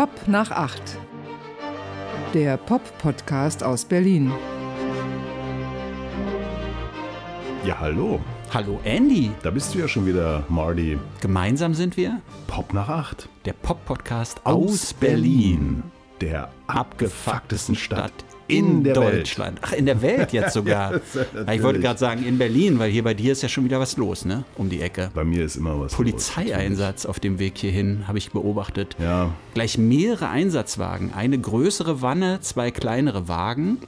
Pop nach acht. Der Pop-Podcast aus Berlin. Ja, hallo. Hallo Andy. Da bist du ja schon wieder, Marty. Gemeinsam sind wir Pop nach acht. der Pop-Podcast aus, Berlin. Der abgefucktesten Stadt in, in Deutschland. Ach, in der Welt jetzt sogar. Ja, ich wollte gerade sagen in Berlin, weil hier bei dir ist ja schon wieder was los, ne? Um die Ecke. Bei mir ist immer was. Polizeieinsatz auf dem Weg hierhin, habe ich beobachtet. los. Ja, Gleich mehrere Einsatzwagen. Eine größere Wanne, zwei kleinere Wagen.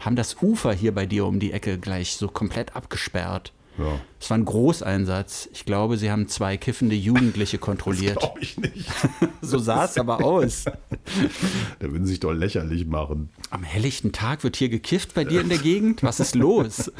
Haben das Ufer hier bei dir um die Ecke gleich so komplett abgesperrt. Ja. Es war ein Großeinsatz. Ich glaube, sie haben zwei kiffende Jugendliche kontrolliert. Glaube ich nicht. So sah es aber aus. Da würden sie sich doch lächerlich machen. Am helllichten Tag wird hier gekifft bei dir in der Gegend? Was ist los?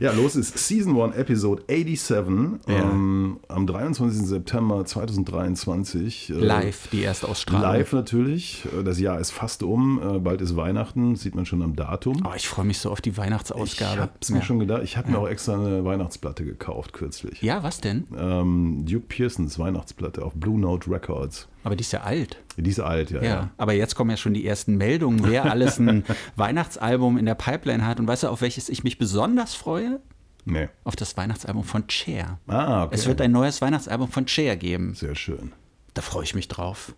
Ja, los ist Season 1, Episode 87. Ja. Ähm, am 23. September 2023. äh, Live, die Erstausstrahlung. Live natürlich. Äh, Das Jahr ist fast um. Äh, Bald ist Weihnachten. Sieht man schon am Datum. Oh, ich freue mich so auf die Ich Weihnachtsausgabe. habe es mir ja. schon gedacht. Ich habe mir auch extra eine Weihnachtsplatte gekauft kürzlich. ja, was denn? Ähm, Duke Pearsons Weihnachtsplatte auf Blue Note Records. Aber die ist ja alt. Die ist alt, ja. Ja. ja. Aber jetzt kommen ja schon die ersten Meldungen, wer alles ein Weihnachtsalbum in der Pipeline hat. Und weißt du, auf welches ich mich besonders freue? Nee. Auf das Weihnachtsalbum von Cher. Ah, okay. Es wird ein neues Weihnachtsalbum von Cher geben. Sehr schön. Da freue ich mich drauf.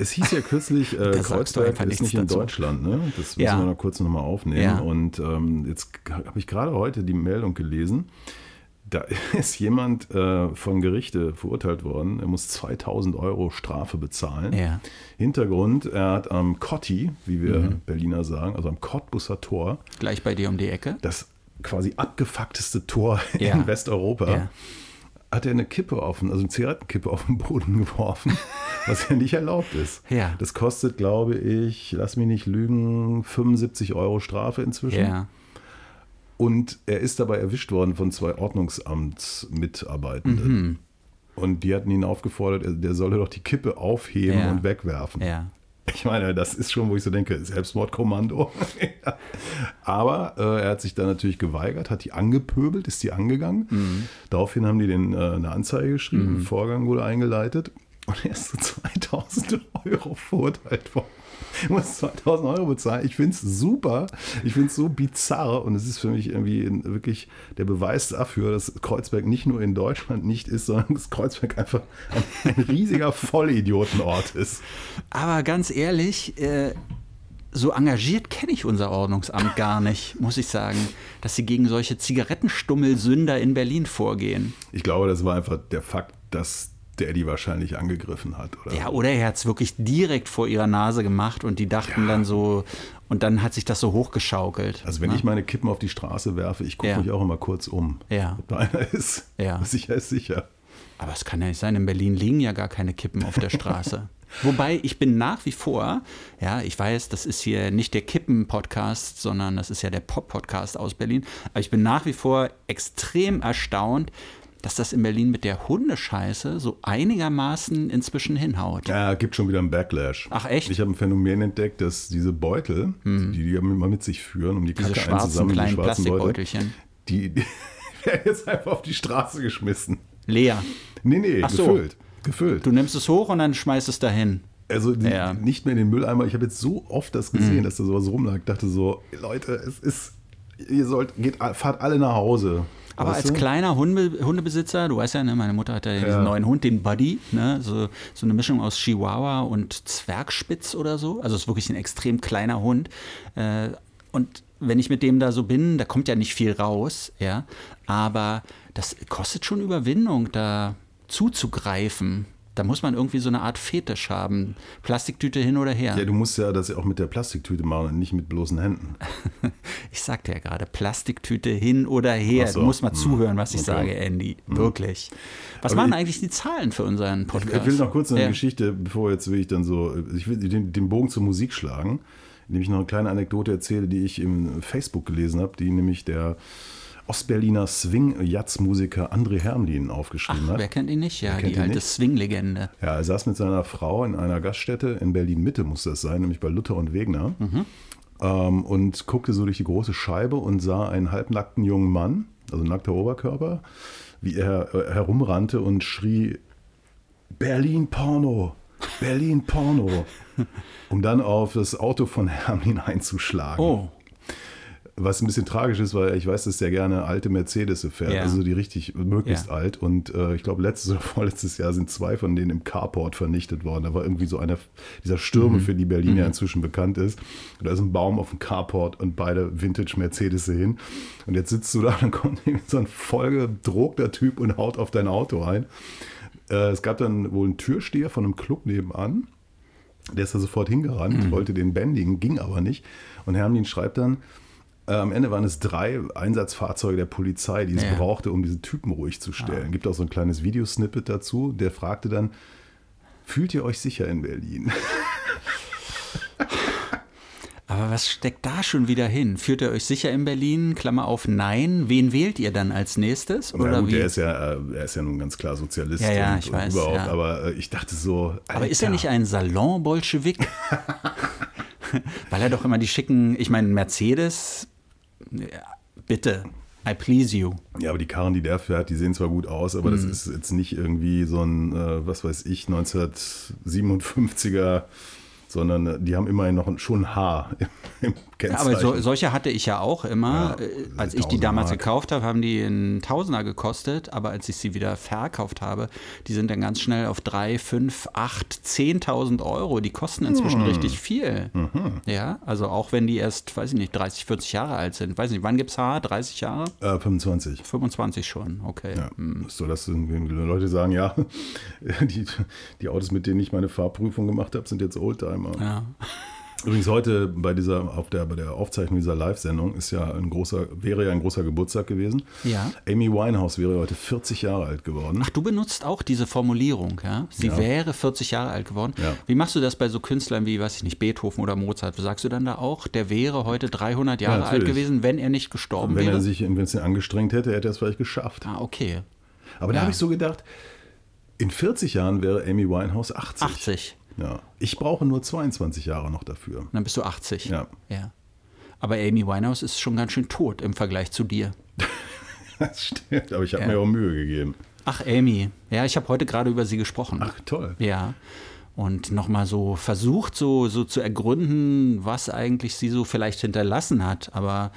Es hieß ja kürzlich, äh, Kreuzberg ist nicht in dazu. Deutschland, ne? Das müssen Ja. wir noch kurz nochmal aufnehmen. Ja. Und ähm, jetzt habe ich gerade heute die Meldung gelesen. Da ist jemand äh, von Gerichte verurteilt worden. Er muss 2000 Euro Strafe bezahlen. Ja. Hintergrund, er hat am Kotti, wie wir Mhm. Berliner sagen, also am Cottbusser Tor, Gleich bei dir um die Ecke. das quasi abgefuckteste Tor Ja. in Westeuropa, Ja. hat er eine Kippe auf, den- also eine Zigarettenkippe auf den Boden geworfen, was ja nicht erlaubt ist. Ja. Das kostet, glaube ich, lass mich nicht lügen, 75 Euro Strafe inzwischen. Ja. Und er ist dabei erwischt worden von zwei Ordnungsamtsmitarbeitenden. Mhm. Und die hatten ihn aufgefordert, er- der solle doch die Kippe aufheben Ja. und wegwerfen. Ja. Ich meine, das ist schon, wo ich so denke, Selbstmordkommando. Aber äh, er hat sich dann natürlich geweigert, hat die angepöbelt, ist die angegangen. Mhm. Daraufhin haben die den, äh, eine Anzeige geschrieben, Vorgang wurde eingeleitet und er ist zu 2000 Euro verurteilt worden. Er muss 2000 Euro bezahlen. Ich finde es super. Ich finde es so bizarr und es ist für mich irgendwie wirklich der Beweis dafür, dass Kreuzberg nicht nur in Deutschland nicht ist, sondern dass Kreuzberg einfach ein, ein riesiger Vollidiotenort ist. Aber ganz ehrlich, äh, so engagiert kenne ich unser Ordnungsamt gar nicht, muss ich sagen, dass sie gegen solche Zigarettenstummelsünder in Berlin vorgehen. Ich glaube, das war einfach der Fakt, dass der die wahrscheinlich angegriffen hat. Oder? Ja, oder er hat es wirklich direkt vor ihrer Nase gemacht und die dachten dann so, und dann hat sich das so hochgeschaukelt. Also wenn ne? ich meine Kippen auf die Straße werfe, ich gucke Ja. mich auch immer kurz um. Ja. Ob da einer ist. Ja. Sicher ist sicher. Aber es kann ja nicht sein, in Berlin liegen ja gar keine Kippen auf der Straße. Wobei ich bin nach wie vor, ja, ich weiß, das ist hier nicht der Kippen-Podcast, sondern das ist ja der Pop-Podcast aus Berlin, aber ich bin nach wie vor extrem erstaunt, dass das in Berlin mit der Hundescheiße so einigermaßen inzwischen hinhaut. Ja, gibt schon wieder einen Backlash. Ach, echt? Ich habe ein Phänomen entdeckt, dass diese Beutel, die die immer mit sich führen, um die Hm. Diese Kacke schwarzen einzusammeln, kleinen die schwarzen Beutel, Plastikbeutelchen. die, die werden jetzt einfach auf die Straße geschmissen. Leer. Nee, nee, Ach so. gefüllt. Gefüllt. Du nimmst es hoch und dann schmeißt es dahin. Also die, Ja. nicht mehr in den Mülleimer. Ich habe jetzt so oft das Mhm. gesehen, dass da sowas rumlag. Ich dachte so, Leute, es ist, ihr sollt, geht, fahrt alle nach Hause. Aber Weißt als du? kleiner Hunde, Hundebesitzer, du weißt ja, ne, meine Mutter hat ja, Ja. diesen neuen Hund, den Buddy, ne, so, so eine Mischung aus Chihuahua und Zwergspitz oder so. Also es ist wirklich ein extrem kleiner Hund. Äh, und wenn ich mit dem da so bin, da kommt ja nicht viel raus, ja. Aber das kostet schon Überwindung, da zuzugreifen. Da muss man irgendwie so eine Art Fetisch haben. Plastiktüte hin oder her. Ja, du musst ja das ja auch mit der Plastiktüte machen und nicht mit bloßen Händen. Ich sagte ja gerade, Plastiktüte hin oder her. So. Du musst mal Hm. zuhören, was ich Okay. sage, Andy. Wirklich. Was Aber waren ich- eigentlich die Zahlen für unseren Podcast? Ich will noch kurz eine Ja. Geschichte, bevor jetzt will ich dann so, ich will den, den Bogen zur Musik schlagen, indem ich noch eine kleine Anekdote erzähle, die ich im Facebook gelesen habe, die nämlich der Ostberliner Swing-Jazz-Musiker André Hermlin aufgeschrieben Ach, hat. wer kennt ihn nicht? Ja, die alte? Swing-Legende. Ja, er saß mit seiner Frau in einer Gaststätte in Berlin-Mitte, muss das sein, nämlich bei Luther und Wegner. Mhm. Ähm, und guckte so durch die große Scheibe und sah einen halbnackten jungen Mann, also nackter Oberkörper, wie er äh, herumrannte und schrie: Berlin Porno! Berlin Porno. Um dann auf das Auto von Hermin einzuschlagen. Oh, Was ein bisschen tragisch ist, weil ich weiß, dass der gerne alte Mercedes fährt, Ja. also die richtig möglichst Ja. alt. Und äh, ich glaube, letztes oder vorletztes Jahr sind zwei von denen im Carport vernichtet worden. Da war irgendwie so einer dieser Stürme, Mhm. für die Berlin ja inzwischen bekannt ist. Und da ist ein Baum auf dem Carport und beide Vintage Mercedes hin. Und jetzt sitzt du da, dann kommt so ein vollgedruckter Typ und haut auf dein Auto ein. Äh, es gab dann wohl einen Türsteher von einem Club nebenan. Der ist da sofort hingerannt, Mhm. wollte den bändigen, ging aber nicht. Und Hermlin schreibt dann, äh, am Ende waren es drei Einsatzfahrzeuge der Polizei, die es Ja. brauchte, um diesen Typen ruhig zu stellen. Gibt auch so ein kleines Videosnippet dazu. Der fragte dann, fühlt ihr euch sicher in Berlin? aber was steckt da schon wieder hin? Fühlt ihr euch sicher in Berlin? Klammer auf, nein. Wen wählt ihr dann als nächstes? Oder gut, wie? er ist ja, äh, er ist ja nun ganz klar Sozialist Ja, ja, und, ich und weiß, überhaupt. ja. Aber äh, ich dachte so, Aber ist er Alter. nicht ein Salon-Bolschewik? Weil er doch immer die schicken, ich meine, Mercedes, ja, bitte, I please you. Ja, aber die Karren, die der fährt, die sehen zwar gut aus, aber Mhm. das ist jetzt nicht irgendwie so ein, äh, was weiß ich, 1957er, sondern äh, die haben immerhin noch ein, schon ein Haar im, im Ja, Kennzeichen. aber so, solche hatte ich ja auch immer. Ja, Äh, als ich die 1000 damals Mark. gekauft habe, haben die einen Tausender gekostet. Aber als ich sie wieder verkauft habe, die sind dann ganz schnell auf 3, 5, 8, 10.000 Euro. Die kosten inzwischen Hm. richtig viel. Mhm. Ja, also auch wenn die erst, weiß ich nicht, 30, 40 Jahre alt sind. Weiß nicht, wann gibt es Haar? 30 Jahre? äh, 25. 25 schon, okay. Ja, Hm. so, dass irgendwie Leute sagen, ja, die, die Autos, mit denen ich meine Fahrprüfung gemacht habe, sind jetzt Oldtimer. Ja. Übrigens heute bei dieser, auf der, bei der Aufzeichnung dieser Live-Sendung ist ja ein großer, wäre ja ein großer Geburtstag gewesen. Ja. Amy Winehouse wäre heute 40 Jahre alt geworden. Ach, du benutzt auch diese Formulierung, ja? Sie Ja. wäre 40 Jahre alt geworden. Ja. Wie machst du das bei so Künstlern wie, weiß ich nicht, Beethoven oder Mozart? Sagst du dann da auch, der wäre heute 300 Jahre alt gewesen, wenn er nicht gestorben Wenn wäre? er sich, wenn es ihn angestrengt hätte, hätte er es vielleicht geschafft. ah, okay. Aber da habe ich so gedacht, in 40 Jahren wäre Amy Winehouse 80. 80. Ja. Ich brauche nur 22 Jahre noch dafür. Dann bist du 80. Ja. ja. Aber Amy Winehouse ist schon ganz schön tot im Vergleich zu dir. Das stimmt, aber ich habe Ja. mir auch Mühe gegeben. Ach, Amy. Ja, ich habe heute gerade über sie gesprochen. Ach, toll. Ja. Und nochmal so versucht, so, so zu ergründen, was eigentlich sie so vielleicht hinterlassen hat. Aber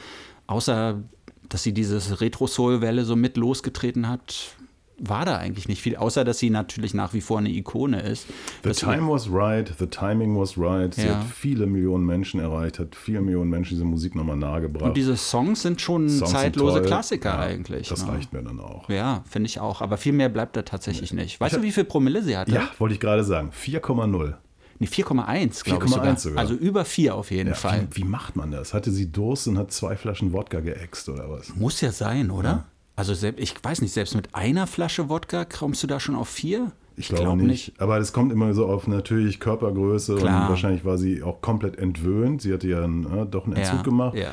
außer, dass sie dieses Retro-Soul-Welle so mit losgetreten hat, war da eigentlich nicht viel. Außer, dass sie natürlich nach wie vor eine Ikone ist. The time was right, the timing was right. Sie Ja. hat viele Millionen Menschen erreicht, hat viele Millionen Menschen diese Musik nochmal nahegebracht. und diese Songs sind schon Songs sind zeitlose toll. Klassiker Ja, eigentlich. Das ne? reicht mir dann auch. Ja, finde ich auch. Aber viel mehr bleibt da tatsächlich nicht. Weißt du, wie viel Promille sie hatte? Ja, wollte ich gerade sagen. 4,0 Nee, 4,1 glaube ich 4,1 sogar. sogar. Also über 4 auf jeden Ja, Fall. wie, wie macht man das? Hatte sie Durst und hat zwei Flaschen Wodka geäxt oder was? Muss ja sein, oder? Also selbst, ich weiß nicht, selbst mit einer Flasche Wodka kommst du da schon auf vier? Ich glaube glaub nicht. Aber es kommt immer so auf natürlich Körpergröße Klar. und wahrscheinlich war sie auch komplett entwöhnt. Sie hatte ja einen, äh, doch einen Entzug Ja, gemacht. ja.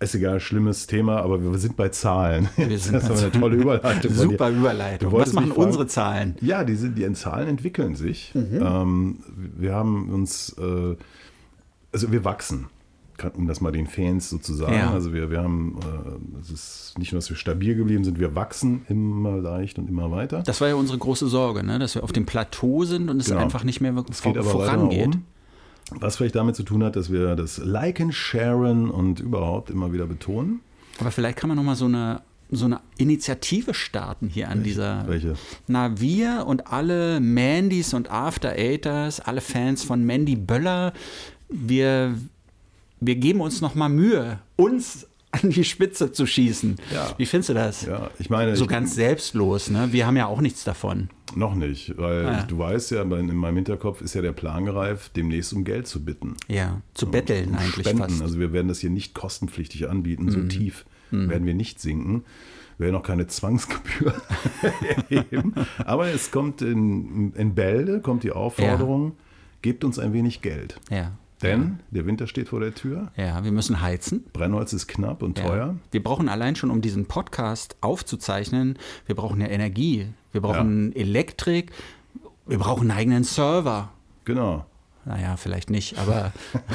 Ist egal, schlimmes Thema, aber wir sind bei Zahlen. Wir sind das ist eine tolle Überleitung. Super Überleitung. Was machen fragen- unsere Zahlen? Ja, die, sind, die Zahlen entwickeln sich. Mhm. Ähm, wir haben uns, äh, also wir wachsen, kann- um das mal den Fans sozusagen. Ja. Also wir, wir haben, äh, es ist nicht nur, dass wir stabil geblieben sind, wir wachsen immer leicht und immer weiter. Das war ja unsere große Sorge, ne? dass wir auf dem Plateau sind und es Genau. einfach nicht mehr wirklich Es aber vorangeht. Was vielleicht damit zu tun hat, dass wir das Liken, Sharen und überhaupt immer wieder betonen. Aber vielleicht kann man nochmal so eine, so eine Initiative starten hier an dieser. Welche? Na, wir und alle Mandys und After Eighters, alle Fans von Mandy Böller, wir, wir geben uns nochmal Mühe, uns an die Spitze zu schießen. Ja. Wie findest du das? Ja, ich meine, So ich, ganz selbstlos, ne? Wir haben ja auch nichts davon. noch nicht, weil Ah. du weißt ja, in meinem Hinterkopf ist ja der Plan gereift, demnächst um Geld zu bitten. Ja, zu betteln um eigentlich Spenden. fast. Mhm. Also wir werden das hier nicht kostenpflichtig anbieten, so tief werden wir nicht sinken. Wir werden auch keine Zwangsgebühr erheben. Aber es kommt in, in Bälde, kommt die Aufforderung, gebt uns ein wenig Geld. Ja. Denn der Winter steht vor der Tür, Ja, wir müssen heizen. Brennholz ist knapp und teuer. Ja. Wir brauchen allein schon, um diesen Podcast aufzuzeichnen, wir brauchen ja Energie. Wir brauchen Elektrik. Wir brauchen einen eigenen Server. Genau. Naja, vielleicht nicht, aber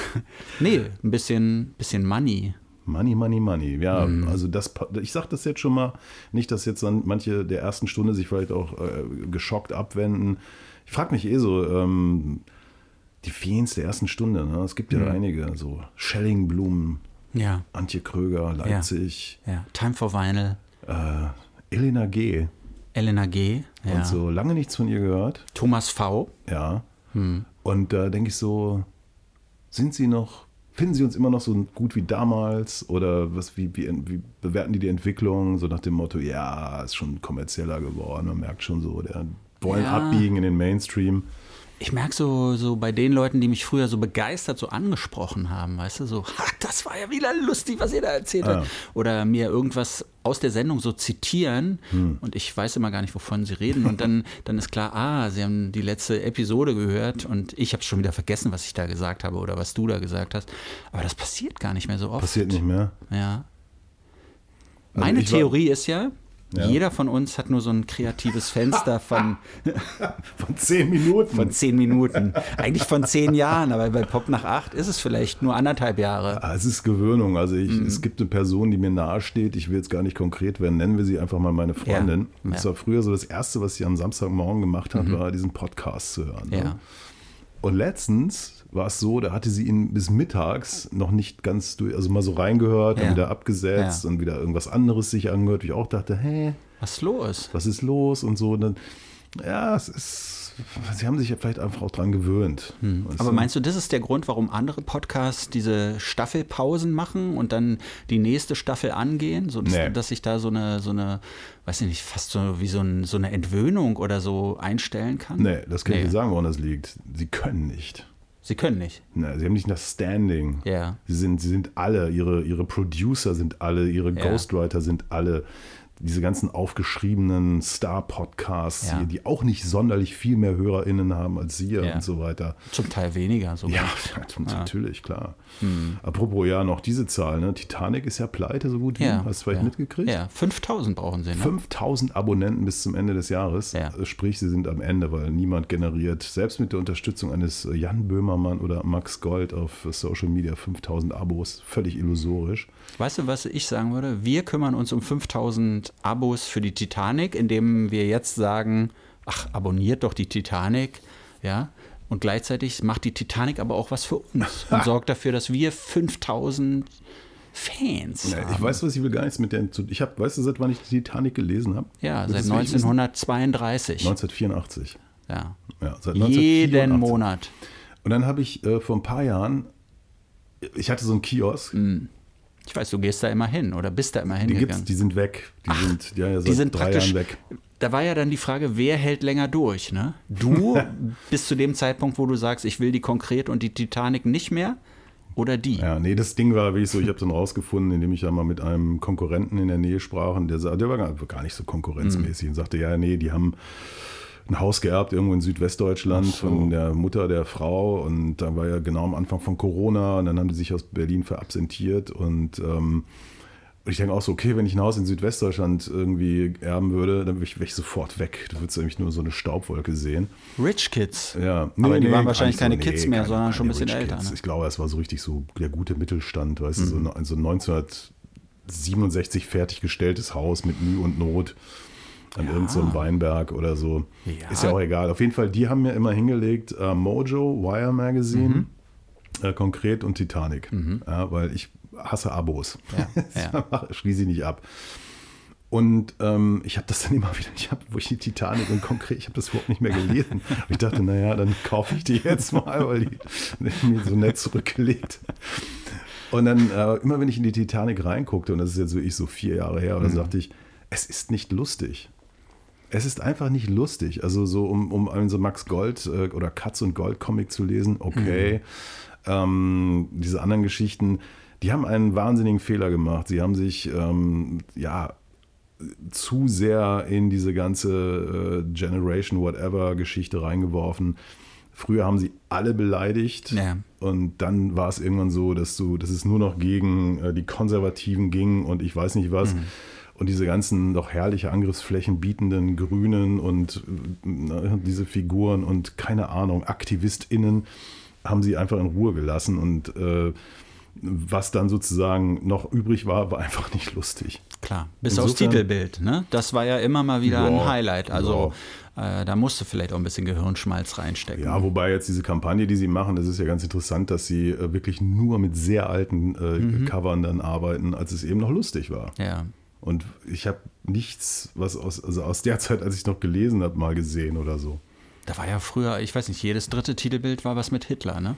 nee, ein bisschen, bisschen Money. Money, money, money. Ja, Mhm. also das, ich sage das jetzt schon mal, nicht, dass jetzt dann manche der ersten Stunde sich vielleicht auch äh, geschockt abwenden. Ich frage mich eh so, ähm, die Fans der ersten Stunde. Ne? Es gibt ja Mhm. einige, so Schellingblumen, Ja, Antje Kröger, Leipzig, ja. Time for Vinyl, äh, Elena G. Elena G. Ja. Und so lange nichts von ihr gehört. Thomas V. Ja. Hm. Und da denke ich so, sind sie noch, finden sie uns immer noch so gut wie damals? Oder was, wie, wie, wie bewerten die die Entwicklung? So nach dem Motto, ja, ist schon kommerzieller geworden. Man merkt schon so, der wollen Ja. abbiegen in den Mainstream. Ich merke so, so bei den Leuten, die mich früher so begeistert so angesprochen haben, weißt du, so, ha, das war ja wieder lustig, was ihr da erzählt Ah. habt. Oder mir irgendwas aus der Sendung so zitieren Hm. und ich weiß immer gar nicht, wovon sie reden. Und dann, dann ist klar, ah, sie haben die letzte Episode gehört und ich habe schon wieder vergessen, was ich da gesagt habe oder was du da gesagt hast. Aber das passiert gar nicht mehr so oft. Passiert nicht mehr. Ja. Also Meine Theorie ist ja, Ja. jeder von uns hat nur so ein kreatives Fenster von, Von zehn Minuten. von zehn Minuten. Eigentlich von zehn Jahren, aber bei Pop nach acht ist es vielleicht nur anderthalb Jahre. Ah, es ist Gewöhnung. Also ich, Mhm. es gibt eine Person, die mir nahe steht. Ich will jetzt gar nicht konkret werden. Nennen wir sie einfach mal meine Freundin. Ja, Und ja. Das war früher so das Erste, was sie am Samstagmorgen gemacht hat, war diesen Podcast zu hören. ne? Ja. Und letztens war es so, da hatte sie ihn bis mittags noch nicht ganz durch, also mal so reingehört, dann Ja. wieder abgesetzt Ja. und wieder irgendwas anderes sich angehört, wie ich auch dachte, hä, Was ist los? was ist los und so. Und dann, ja, es ist, sie haben sich ja vielleicht einfach auch dran gewöhnt. Hm. Aber meinst du, das ist der Grund, warum andere Podcasts diese Staffelpausen machen und dann die nächste Staffel angehen? So, dass, Nee. dass sich da so eine, so eine, weiß ich nicht, fast so wie so, ein, so eine Entwöhnung oder so einstellen kann? Nee, das kann ich Nee. dir sagen, woran das liegt. Sie können nicht. Sie können nicht. Nee, sie haben nicht das Standing. Ja. Sie sind, sie sind alle, ihre, ihre Producer sind alle, ihre Ja. Ghostwriter sind alle. Diese ganzen aufgeschriebenen Star-Podcasts, Ja. hier, die auch nicht sonderlich viel mehr HörerInnen haben als Sie Ja. und so weiter. Zum Teil weniger sogar. Ja, natürlich, klar. Apropos, ja, noch diese Zahl, ne? Titanic ist ja pleite, so gut wie. Ja, Hast du vielleicht mitgekriegt? Ja, 5000 brauchen sie, ne? 5000 Abonnenten bis zum Ende des Jahres. Ja. Äh, Sprich, sie sind am Ende, weil niemand generiert, selbst mit der Unterstützung eines äh, Jan Böhmermann oder Max Gold auf Social Media, 5000 Abos. Völlig illusorisch. Weißt du, was ich sagen würde? Wir kümmern uns um 5000 Abos für die Titanic, indem wir jetzt sagen, ach, abonniert doch die Titanic, ja. Und gleichzeitig macht die Titanic aber auch was für uns und sorgt dafür, dass wir 5000 Fans Ja, haben. ich weiß, was ich will gar nichts mit der. zu- Ich habe, weißt du, seit wann ich die Titanic gelesen habe? ja, Das seit ist, will ich wissen. 1932. 1984. ja. Ja, seit Jeden 1984. Monat. Und dann habe ich äh, vor ein paar Jahren, ich hatte so einen Kiosk, Ich weiß, du gehst da immer hin oder bist da immer die hingegangen. die sind weg. Die sind ja, ja seit die sind drei praktisch. Jahren weg. Da war ja dann die Frage, wer hält länger durch? Ne? Du bis zu dem Zeitpunkt, wo du sagst, ich will die konkret und die Titanic nicht mehr? Oder die? Ja, nee, das Ding war wirklich so, ich habe dann rausgefunden, indem ich ja mal mit einem Konkurrenten in der Nähe sprach und der, der war gar, gar nicht so konkurrenzmäßig und sagte, ja, nee, die haben ein Haus geerbt irgendwo in Südwestdeutschland so. von der Mutter der Frau und da war ja genau am Anfang von Corona und dann haben die sich aus Berlin verabsentiert und ähm, und ich denke auch so, okay, wenn ich ein Haus in Südwestdeutschland irgendwie erben würde, dann wäre ich, ich sofort weg. Du würdest nämlich nur so eine Staubwolke sehen. Rich Kids. Ja, Aber die waren gar wahrscheinlich keine Kids mehr, sondern schon ein bisschen Rich älter, ne? Ich glaube, es war so richtig so der gute Mittelstand, weißt du, so, ne- so ein 1967 fertiggestelltes Haus mit Mühe und Not an Ja. irgendeinem so Weinberg oder so. Ja. Ist ja auch egal. Auf jeden Fall, die haben mir immer hingelegt äh, Mojo, Wire Magazine, Mhm. äh, konkret und Titanic. Ja, weil ich hasse Abos. Schließe ich nicht ab. Und ähm, ich habe das dann immer wieder, ich habe, wo ich die Titanic und konkret, ich habe das überhaupt nicht mehr gelesen. Und ich dachte, naja, dann kaufe ich die jetzt mal, weil die, die mir so nett zurückgelegt. Und dann, äh, immer wenn ich in die Titanic reinguckte, und das ist jetzt wirklich so vier Jahre her, oder sagte ich, es ist nicht lustig. Es ist einfach nicht lustig. Also so, um, um einen so Max Gold äh, oder Katz und Gold Comic zu lesen, okay. Ähm, diese anderen Geschichten, die haben einen wahnsinnigen Fehler gemacht. Sie haben sich, ähm, ja, zu sehr in diese ganze äh, Generation Whatever Geschichte reingeworfen. Früher haben sie alle beleidigt Ja. und dann war es irgendwann so, dass du, dass es nur noch gegen äh, die Konservativen ging und ich weiß nicht was. Und diese ganzen doch herrliche Angriffsflächen bietenden Grünen und äh, na, diese Figuren und keine Ahnung, AktivistInnen haben sie einfach in Ruhe gelassen und äh, was dann sozusagen noch übrig war, war einfach nicht lustig. Klar, bis aufs Titelbild. Ne? Das war ja immer mal wieder Ja, ein Highlight. Also äh, da musste vielleicht auch ein bisschen Gehirnschmalz reinstecken. Ja, wobei jetzt diese Kampagne, die sie machen, das ist ja ganz interessant, dass sie äh, wirklich nur mit sehr alten äh, Covern dann arbeiten, als es eben noch lustig war. ja. Und ich habe nichts, was aus, also aus der Zeit, als ich noch gelesen habe, mal gesehen oder so. Da war ja früher, ich weiß nicht, jedes dritte Titelbild war was mit Hitler, ne?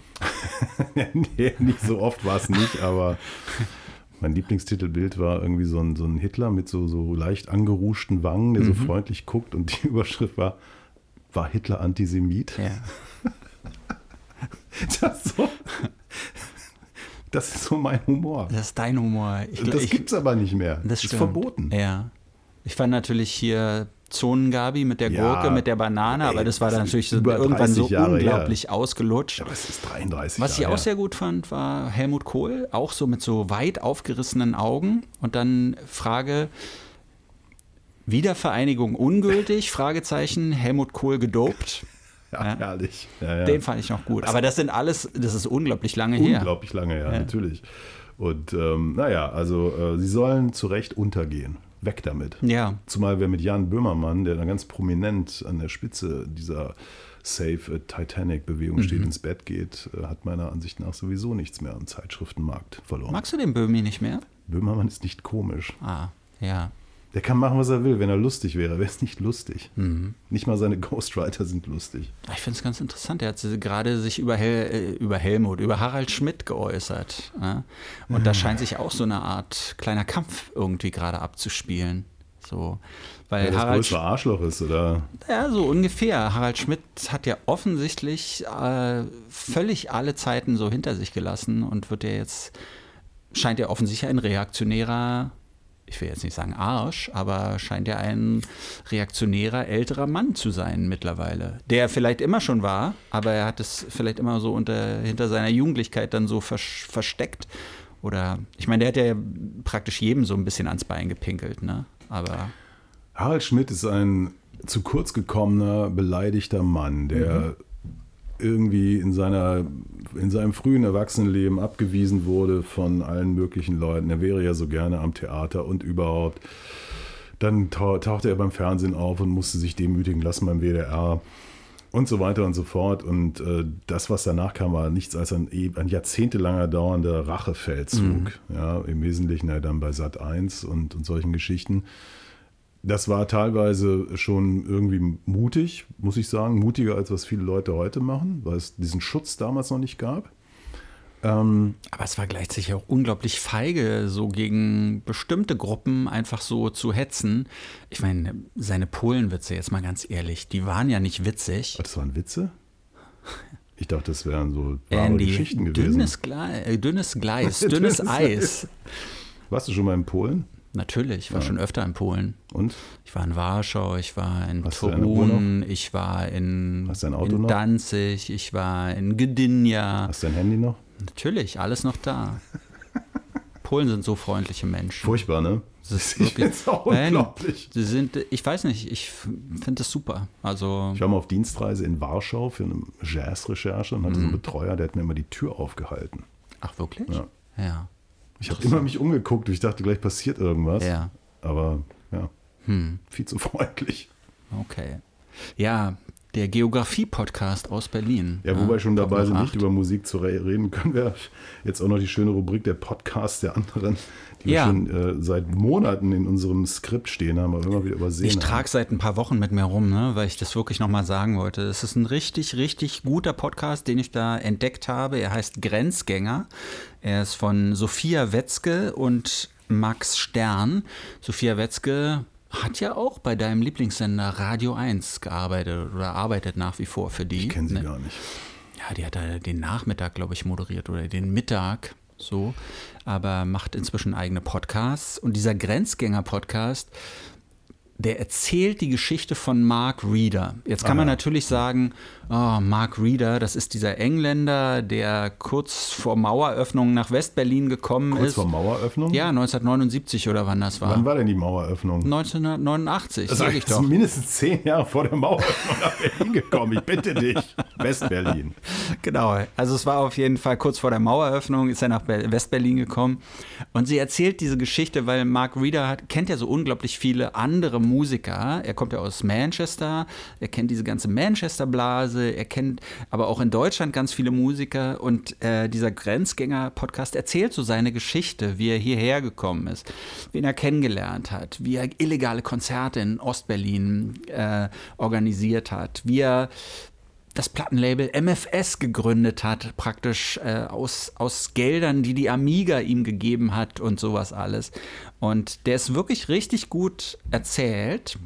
nee, nicht so oft war es nicht, aber mein Lieblingstitelbild war irgendwie so ein, so ein Hitler mit so, so leicht angeruschten Wangen, der so freundlich guckt und die Überschrift war, war Hitler Antisemit? Ja. Das, so, das ist so mein Humor. Das ist dein Humor. Ich, Das ich, gibt es aber nicht mehr. das ist stimmt. verboten. Ja. Ich fand natürlich hier Zonengabi mit der Ja, Gurke, mit der Banane, aber ey, das war das dann ist natürlich so irgendwann so 30 Jahre unglaublich ausgelutscht. Aber es ist 33 Was ich Jahre auch her. sehr gut fand, war Helmut Kohl, auch so mit so weit aufgerissenen Augen und dann Frage Wiedervereinigung ungültig, Fragezeichen, Helmut Kohl gedopt. Ja, herrlich. Ja, ja. Den fand ich noch gut. Aber das sind alles, das ist unglaublich lange her. Unglaublich lange, ja, natürlich. Und ähm, naja, also äh, sie sollen zu Recht untergehen. Weg damit. Ja, Zumal wer mit Jan Böhmermann, der dann ganz prominent an der Spitze dieser Safe äh, Titanic-Bewegung Mhm. steht, ins Bett geht, äh, hat meiner Ansicht nach sowieso nichts mehr am Zeitschriftenmarkt verloren. magst du den Böhmi nicht mehr? Böhmermann ist nicht komisch. Ah, ja. Der kann machen, was er will. Wenn er lustig wäre, wäre es nicht lustig. Mhm. Nicht mal seine Ghostwriter sind lustig. Ich finde es ganz interessant. Er hat sich gerade sich über, Hel äh, über Helmut, über Harald Schmidt geäußert. Ne? Und da scheint sich auch so eine Art kleiner Kampf irgendwie gerade abzuspielen. So, weil Wer das Harald größere Arschloch ist, oder? Ja, so ungefähr. Harald Schmidt hat ja offensichtlich äh, völlig alle Zeiten so hinter sich gelassen und wird ja jetzt, scheint ja offensichtlich ein reaktionärer, ich will jetzt nicht sagen Arsch, aber scheint ja ein reaktionärer älterer Mann zu sein mittlerweile. Der vielleicht immer schon war, aber er hat es vielleicht immer so unter, hinter seiner Jugendlichkeit dann so versteckt. Oder, ich meine, der hat ja praktisch jedem so ein bisschen ans Bein gepinkelt, ne? Aber. Harald Schmidt ist ein zu kurz gekommener, beleidigter Mann, der irgendwie in, seiner, in seinem frühen Erwachsenenleben abgewiesen wurde von allen möglichen Leuten. Er wäre ja so gerne am Theater und überhaupt. Dann tau tauchte er beim Fernsehen auf und musste sich demütigen lassen beim WDR und so weiter und so fort. Und äh, das, was danach kam, war nichts als ein, e- ein jahrzehntelanger dauernder Rachefeldzug. Ja, Im Wesentlichen ja dann bei Sat 1 und, und solchen Geschichten. Das war teilweise schon irgendwie mutig, muss ich sagen. Mutiger als was viele Leute heute machen, weil es diesen Schutz damals noch nicht gab. Ähm, Aber es war gleichzeitig auch unglaublich feige, so gegen bestimmte Gruppen einfach so zu hetzen. Ich meine, seine Polenwitze, jetzt mal ganz ehrlich, die waren ja nicht witzig. das waren Witze? Ich dachte, das wären so wahre Andy, Geschichten gewesen. dünnes, Gle äh, dünnes Gleis, Dünnes Eis. Warst du schon mal in Polen? Natürlich, ich war schon öfter in Polen. Und? Ich war in Warschau, ich war in Hast Torun, ich war in, in? Danzig, ich war in Gdynia. Hast du dein Handy noch? Natürlich, alles noch da. Polen sind so freundliche Menschen. Furchtbar, ne? Das ist Ich wirklich- Nein, unglaublich. Sie sind, ich weiß nicht, ich finde das super. Also, Ich war mal auf Dienstreise in Warschau für eine Jazz-Recherche und hatte Mhm. so einen Betreuer, der hat mir immer die Tür aufgehalten. ach wirklich? Ja. Ja. Ich habe immer mich umgeguckt und ich dachte, gleich passiert irgendwas. Ja. Aber ja, Hm, viel zu freundlich. okay. Ja, der Geografie-Podcast aus Berlin. Ja, wo wir schon dabei sind, nicht über Musik zu re- reden, können wir jetzt auch noch die schöne Rubrik der Podcast der anderen, die Ja. wir schon äh, seit Monaten in unserem Skript stehen haben, aber immer wieder übersehen Ich trage seit ein paar Wochen mit mir rum, ne, weil ich das wirklich nochmal sagen wollte. Es ist ein richtig, richtig guter Podcast, den ich da entdeckt habe. Er heißt Grenzgänger. Er ist von Sophia Wetzke und Max Stern. Sophia Wetzke hat ja auch bei deinem Lieblingssender Radio 1 gearbeitet oder arbeitet nach wie vor für die. Ich kenne sie Ne? gar nicht. Ja, die hat da den Nachmittag, glaube ich, moderiert oder den Mittag so, aber macht inzwischen eigene Podcasts. Und dieser Grenzgänger-Podcast, der erzählt die Geschichte von Mark Reeder. Jetzt kann Ah, man natürlich sagen, oh, Mark Reeder, das ist dieser Engländer, der kurz vor Maueröffnung nach Westberlin gekommen Kurz ist. vor Maueröffnung? Ja, 1979 oder wann das war. Wann war denn die Maueröffnung? 1989, Also ich doch. mindestens zehn Jahre vor der Maueröffnung nach Berlin gekommen. Ich bitte dich. Westberlin. Genau, also es war auf jeden Fall kurz vor der Maueröffnung, ist er nach Be- Westberlin gekommen. Und sie erzählt diese Geschichte, weil Mark Reeder hat, kennt ja so unglaublich viele andere Musiker. Er kommt ja aus Manchester, er kennt diese ganze Manchester-Blase, er kennt aber auch in Deutschland ganz viele Musiker. Und äh, dieser Grenzgänger-Podcast erzählt so seine Geschichte, wie er hierher gekommen ist, wen er kennengelernt hat, wie er illegale Konzerte in Ostberlin äh, organisiert hat, wie er das Plattenlabel MFS gegründet hat, praktisch äh, aus, aus Geldern, die die Amiga ihm gegeben hat und sowas alles. Und der ist wirklich richtig gut erzählt.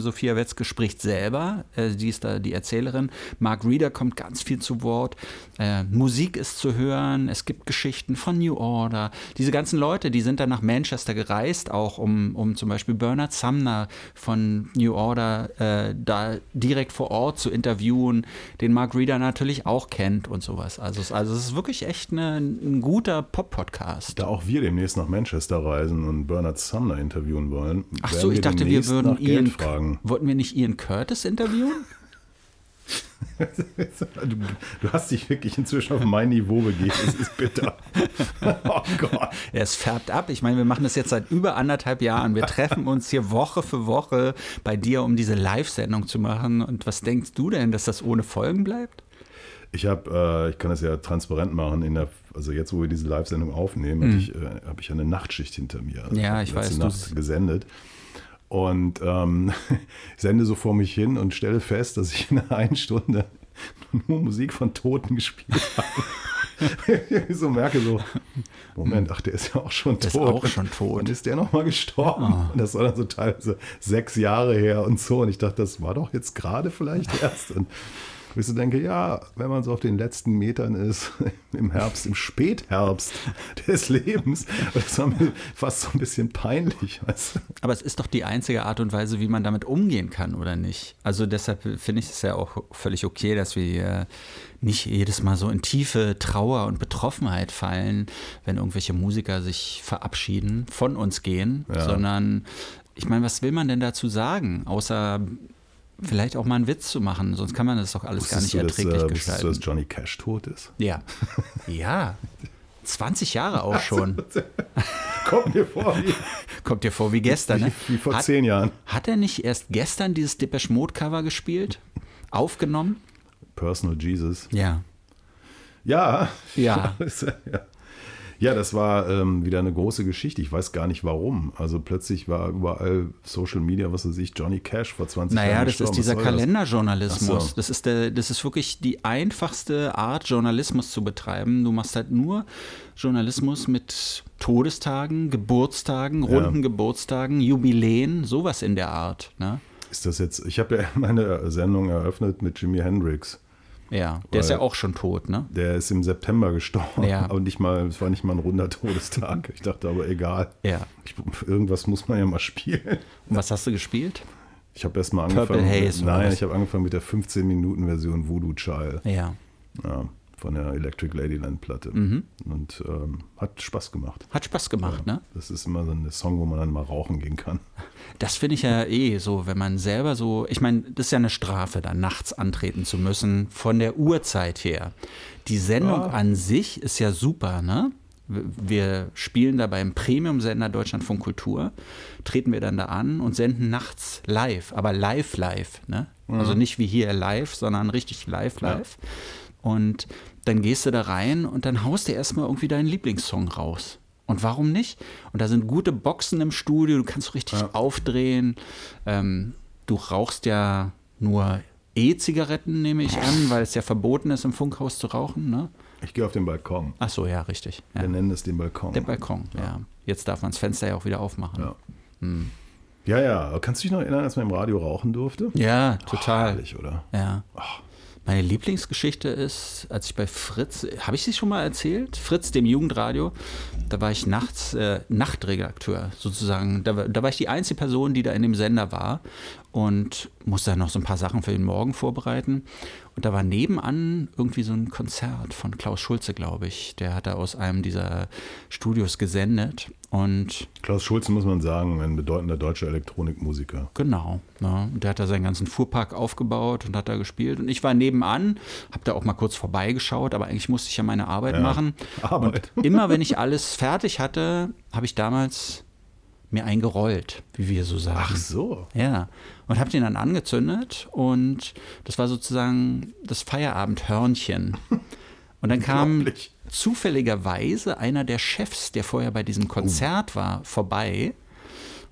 Sophia Wetzke spricht selber, äh, sie ist da die Erzählerin. Mark Reeder kommt ganz viel zu Wort. Äh, Musik ist zu hören, es gibt Geschichten von New Order. Diese ganzen Leute, die sind dann nach Manchester gereist, auch um, um zum Beispiel Bernard Sumner von New Order äh, da direkt vor Ort zu interviewen, den Mark Reeder natürlich auch kennt und sowas. Also, es- also es ist wirklich echt eine, ein guter Pop-Podcast. Da auch wir demnächst nach Manchester reisen und Bernard Sumner interviewen wollen. Ach so, ich dachte, wir würden Ian, fragen. wollten wir nicht Ian Curtis interviewen? Du, du hast dich wirklich inzwischen auf mein Niveau begeben. Es ist bitter. oh Gott. Ja, es färbt ab. Ich meine, wir machen das jetzt seit über anderthalb Jahren. Wir treffen uns hier Woche für Woche bei dir, um diese Live-Sendung zu machen. Und was denkst du denn, dass das ohne Folgen bleibt? Ich habe, äh, ich kann das ja transparent machen, in der, also jetzt, wo wir diese Live-Sendung aufnehmen, habe ich, äh, hab ich eine Nachtschicht hinter mir. Also Mhm. Ja, ich ich weiß, du- Nacht gesendet. Und ähm, sende so vor mich hin und stelle fest, dass ich in einer einen Stunde nur Musik von Toten gespielt habe. ich so merke so, Moment, ach, der ist ja auch schon Der ist tot. auch schon tot. Und ist der nochmal gestorben? Und das war dann so teilweise sechs Jahre her und so. Und ich dachte, das war doch jetzt gerade vielleicht erst. Und wo ich so denke, ja, wenn man so auf den letzten Metern ist, im Herbst, im Spätherbst des Lebens, das war mir fast so ein bisschen peinlich. Weißt du? Aber es ist doch die einzige Art und Weise, wie man damit umgehen kann, oder nicht? Also deshalb finde ich es ja auch völlig okay, dass wir nicht jedes Mal so in tiefe Trauer und Betroffenheit fallen, wenn irgendwelche Musiker sich verabschieden, von uns gehen, Ja. sondern ich meine, was will man denn dazu sagen, außer vielleicht auch mal einen Witz zu machen, sonst kann man das doch alles gar nicht Wusstest du, erträglich dass, äh, wusstest du, gestalten. dass Johnny Cash tot ist? Ja. Ja. 20 Jahre auch schon. Kommt mir vor wie, Kommt dir vor wie gestern, ne? wie vor Hat- zehn Jahren. Hat er nicht erst gestern dieses Depeche Mode Cover gespielt? Aufgenommen? Personal Jesus. Ja. Ja. Ja. ja. Ja, das war ähm, wieder eine große Geschichte. Ich weiß gar nicht warum. Also plötzlich war überall Social Media, was weiß ich, Johnny Cash vor 20 Naja, Jahren. das ist dieser? Kalenderjournalismus. So. Das, ist der, das ist wirklich die einfachste Art, Journalismus zu betreiben. Du machst halt nur Journalismus mit Todestagen, Geburtstagen, runden Geburtstagen, Jubiläen, sowas in der Art. Ne? Ist das jetzt, ich habe ja meine Sendung eröffnet mit Jimi Hendrix. Ja, der ist ja auch schon tot, ne? Der ist im September gestorben. Ja. Aber nicht mal, es war nicht mal ein runder Todestag. Ich dachte aber, egal. Ja. Ich, irgendwas muss man ja mal spielen. Und was hast du gespielt? Ich habe erst mal Purple angefangen. Haze mit, nein, was? ich habe angefangen mit der 15-Minuten-Version Voodoo Child. Ja. Ja, von der Electric Ladyland Platte. Mhm. Und ähm, hat Spaß gemacht. Hat Spaß gemacht, ne? Das ist immer so ein Song, wo man dann mal rauchen gehen kann. Das finde ich ja eh so, wenn man selber so, ich meine, das ist ja eine Strafe, da nachts antreten zu müssen, von der Uhrzeit her. Die Sendung Ja. an sich ist ja super, ne? Wir- spielen da beim Premium-Sender Deutschlandfunk Kultur, treten wir dann da an und senden nachts live, aber live, live, ne? Also nicht wie hier live, sondern richtig live, live. Und dann gehst du da rein und dann haust du erstmal irgendwie deinen Lieblingssong raus. Und warum nicht? Und da sind gute Boxen im Studio, du kannst richtig aufdrehen. Ähm, du rauchst ja nur E-Zigaretten, nehme ich an, weil es ja verboten ist, im Funkhaus zu rauchen. Ne? Ich gehe auf den Balkon. Ach so, ja, richtig. Ja. Wir nennen es den Balkon. Der Balkon, ja. Jetzt darf man das Fenster ja auch wieder aufmachen. Ja. Hm. ja, ja. Kannst du dich noch erinnern, als man im Radio rauchen durfte? Ja, total. Herrlich, oder? Ja. Meine Lieblingsgeschichte ist, als ich bei Fritz, habe ich sie schon mal erzählt? Fritz, dem Jugendradio, da war ich nachts äh, Nachtredakteur sozusagen. Da, da, war ich die einzige Person, die da in dem Sender war und musste dann noch so ein paar Sachen für den Morgen vorbereiten. Und da war nebenan irgendwie so ein Konzert von Klaus Schulze, glaube ich. Der hat da aus einem dieser Studios gesendet. Und Klaus Schulze, muss man sagen, ein bedeutender deutscher Elektronikmusiker. Genau. Ja, der hat da seinen ganzen Fuhrpark aufgebaut und hat da gespielt. Und ich war nebenan, habe da auch mal kurz vorbeigeschaut, aber eigentlich musste ich ja meine Arbeit ja, machen. Arbeit. Und immer wenn ich alles fertig hatte, habe ich damals mir eingerollt, wie wir so sagen. Ach so. Ja. Und habe den dann angezündet und das war sozusagen das Feierabendhörnchen. Und dann kam zufälligerweise einer der Chefs, der vorher bei diesem Konzert oh. war, vorbei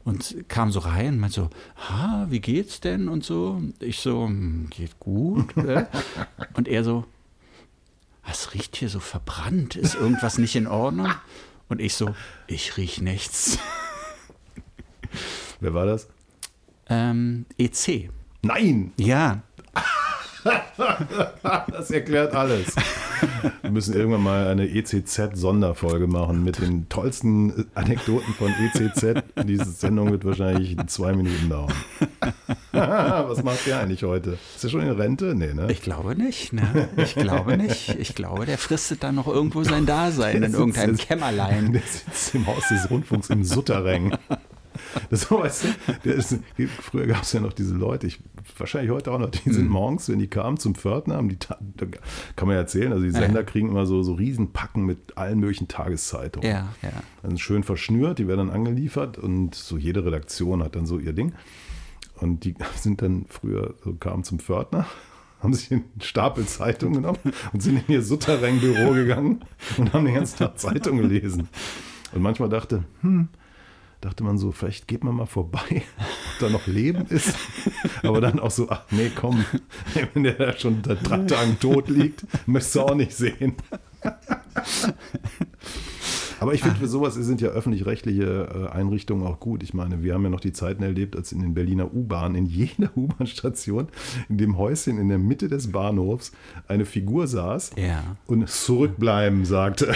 und kam so rein und meinte so, ha, wie geht's denn und so. Ich so, hm, geht gut. Und er so, was riecht hier so verbrannt? Ist irgendwas nicht in Ordnung? Und ich so, ich riech nichts. Wer war das? Ähm, EC. Nein! Ja. das erklärt alles. Wir müssen irgendwann mal eine ECZ-Sonderfolge machen mit den tollsten Anekdoten von ECZ. Diese Sendung wird wahrscheinlich zwei Minuten dauern. Was macht der eigentlich heute? Ist er schon in Rente? Nee, ne? Ich glaube nicht. Ne? Ich glaube nicht. Ich glaube, der fristet dann noch irgendwo sein Dasein der in irgendeinem Kämmerlein. Der sitzt im Haus des Rundfunks im Sutterreng. Das, weißt du, ist, früher gab es ja noch diese Leute, ich, wahrscheinlich heute auch noch, die sind mhm. morgens, wenn die kamen zum Pförtner, haben die, kann man ja erzählen, also die Sender kriegen immer so, so Riesenpacken mit allen möglichen Tageszeitungen. Ja, ja. Also schön verschnürt, die werden dann angeliefert und so jede Redaktion hat dann so ihr Ding. Und die sind dann früher, so kamen zum Pförtner, haben sich einen Stapel Zeitungen genommen und sind in ihr Sutterrang-Büro gegangen und haben den ganzen Tag Zeitung gelesen. Und manchmal dachte, hm, dachte man so, vielleicht geht man mal vorbei, ob da noch Leben ist. Aber dann auch so, ach nee, komm, wenn der da schon seit drei Tagen tot liegt, möchtest du auch nicht sehen. Aber ich finde, für sowas sind ja öffentlich-rechtliche äh, Einrichtungen auch gut. Ich meine, wir haben ja noch die Zeiten erlebt, als in den Berliner U-Bahnen, in jeder U-Bahn-Station, in dem Häuschen in der Mitte des Bahnhofs eine Figur saß ja. und zurückbleiben sagte.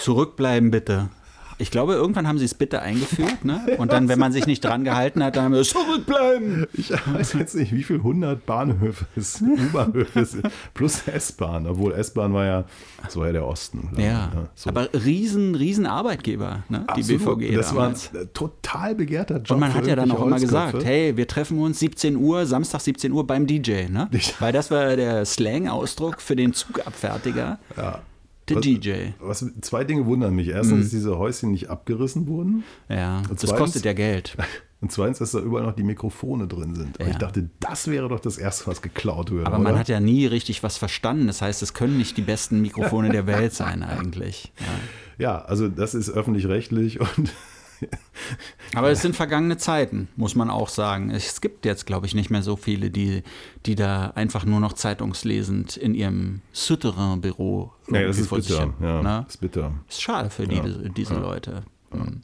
Zurückbleiben bitte. Ich glaube, irgendwann haben sie es bitte eingeführt, ne? Und dann, wenn man sich nicht dran gehalten hat, dann haben wir zurückbleiben. Ich weiß jetzt nicht, wie viel 100 Bahnhöfe es, U-Bahnhöfe plus S-Bahn, obwohl S-Bahn war ja, das war ja der Osten. Ja, ja. So. aber riesen, riesen Arbeitgeber, ne? die Absolut. BVG. Das damals. war ein total begehrter Job. Und man hat ja dann auch immer gesagt, hey, wir treffen uns 17 Uhr, Samstag 17 Uhr beim DJ, ne? Weil das war der Slang-Ausdruck für den Zugabfertiger. Ja. Der was, DJ. Was, zwei Dinge wundern mich. Erstens, mhm. dass diese Häuschen nicht abgerissen wurden. Ja, und das kostet ja Geld. Und zweitens, dass da überall noch die Mikrofone drin sind. Ja. ich dachte, das wäre doch das Erste, was geklaut würde. Aber oder? man hat ja nie richtig was verstanden. Das heißt, es können nicht die besten Mikrofone der Welt sein eigentlich. Ja, ja also das ist öffentlich-rechtlich und aber es sind vergangene Zeiten, muss man auch sagen. Es gibt jetzt, glaube ich, nicht mehr so viele, die, die da einfach nur noch zeitungslesend in ihrem Souterrain-Büro ja, das ist bitter. Ja, ne? ist bitter. Ist schade für die, diese ja. Leute. Mhm.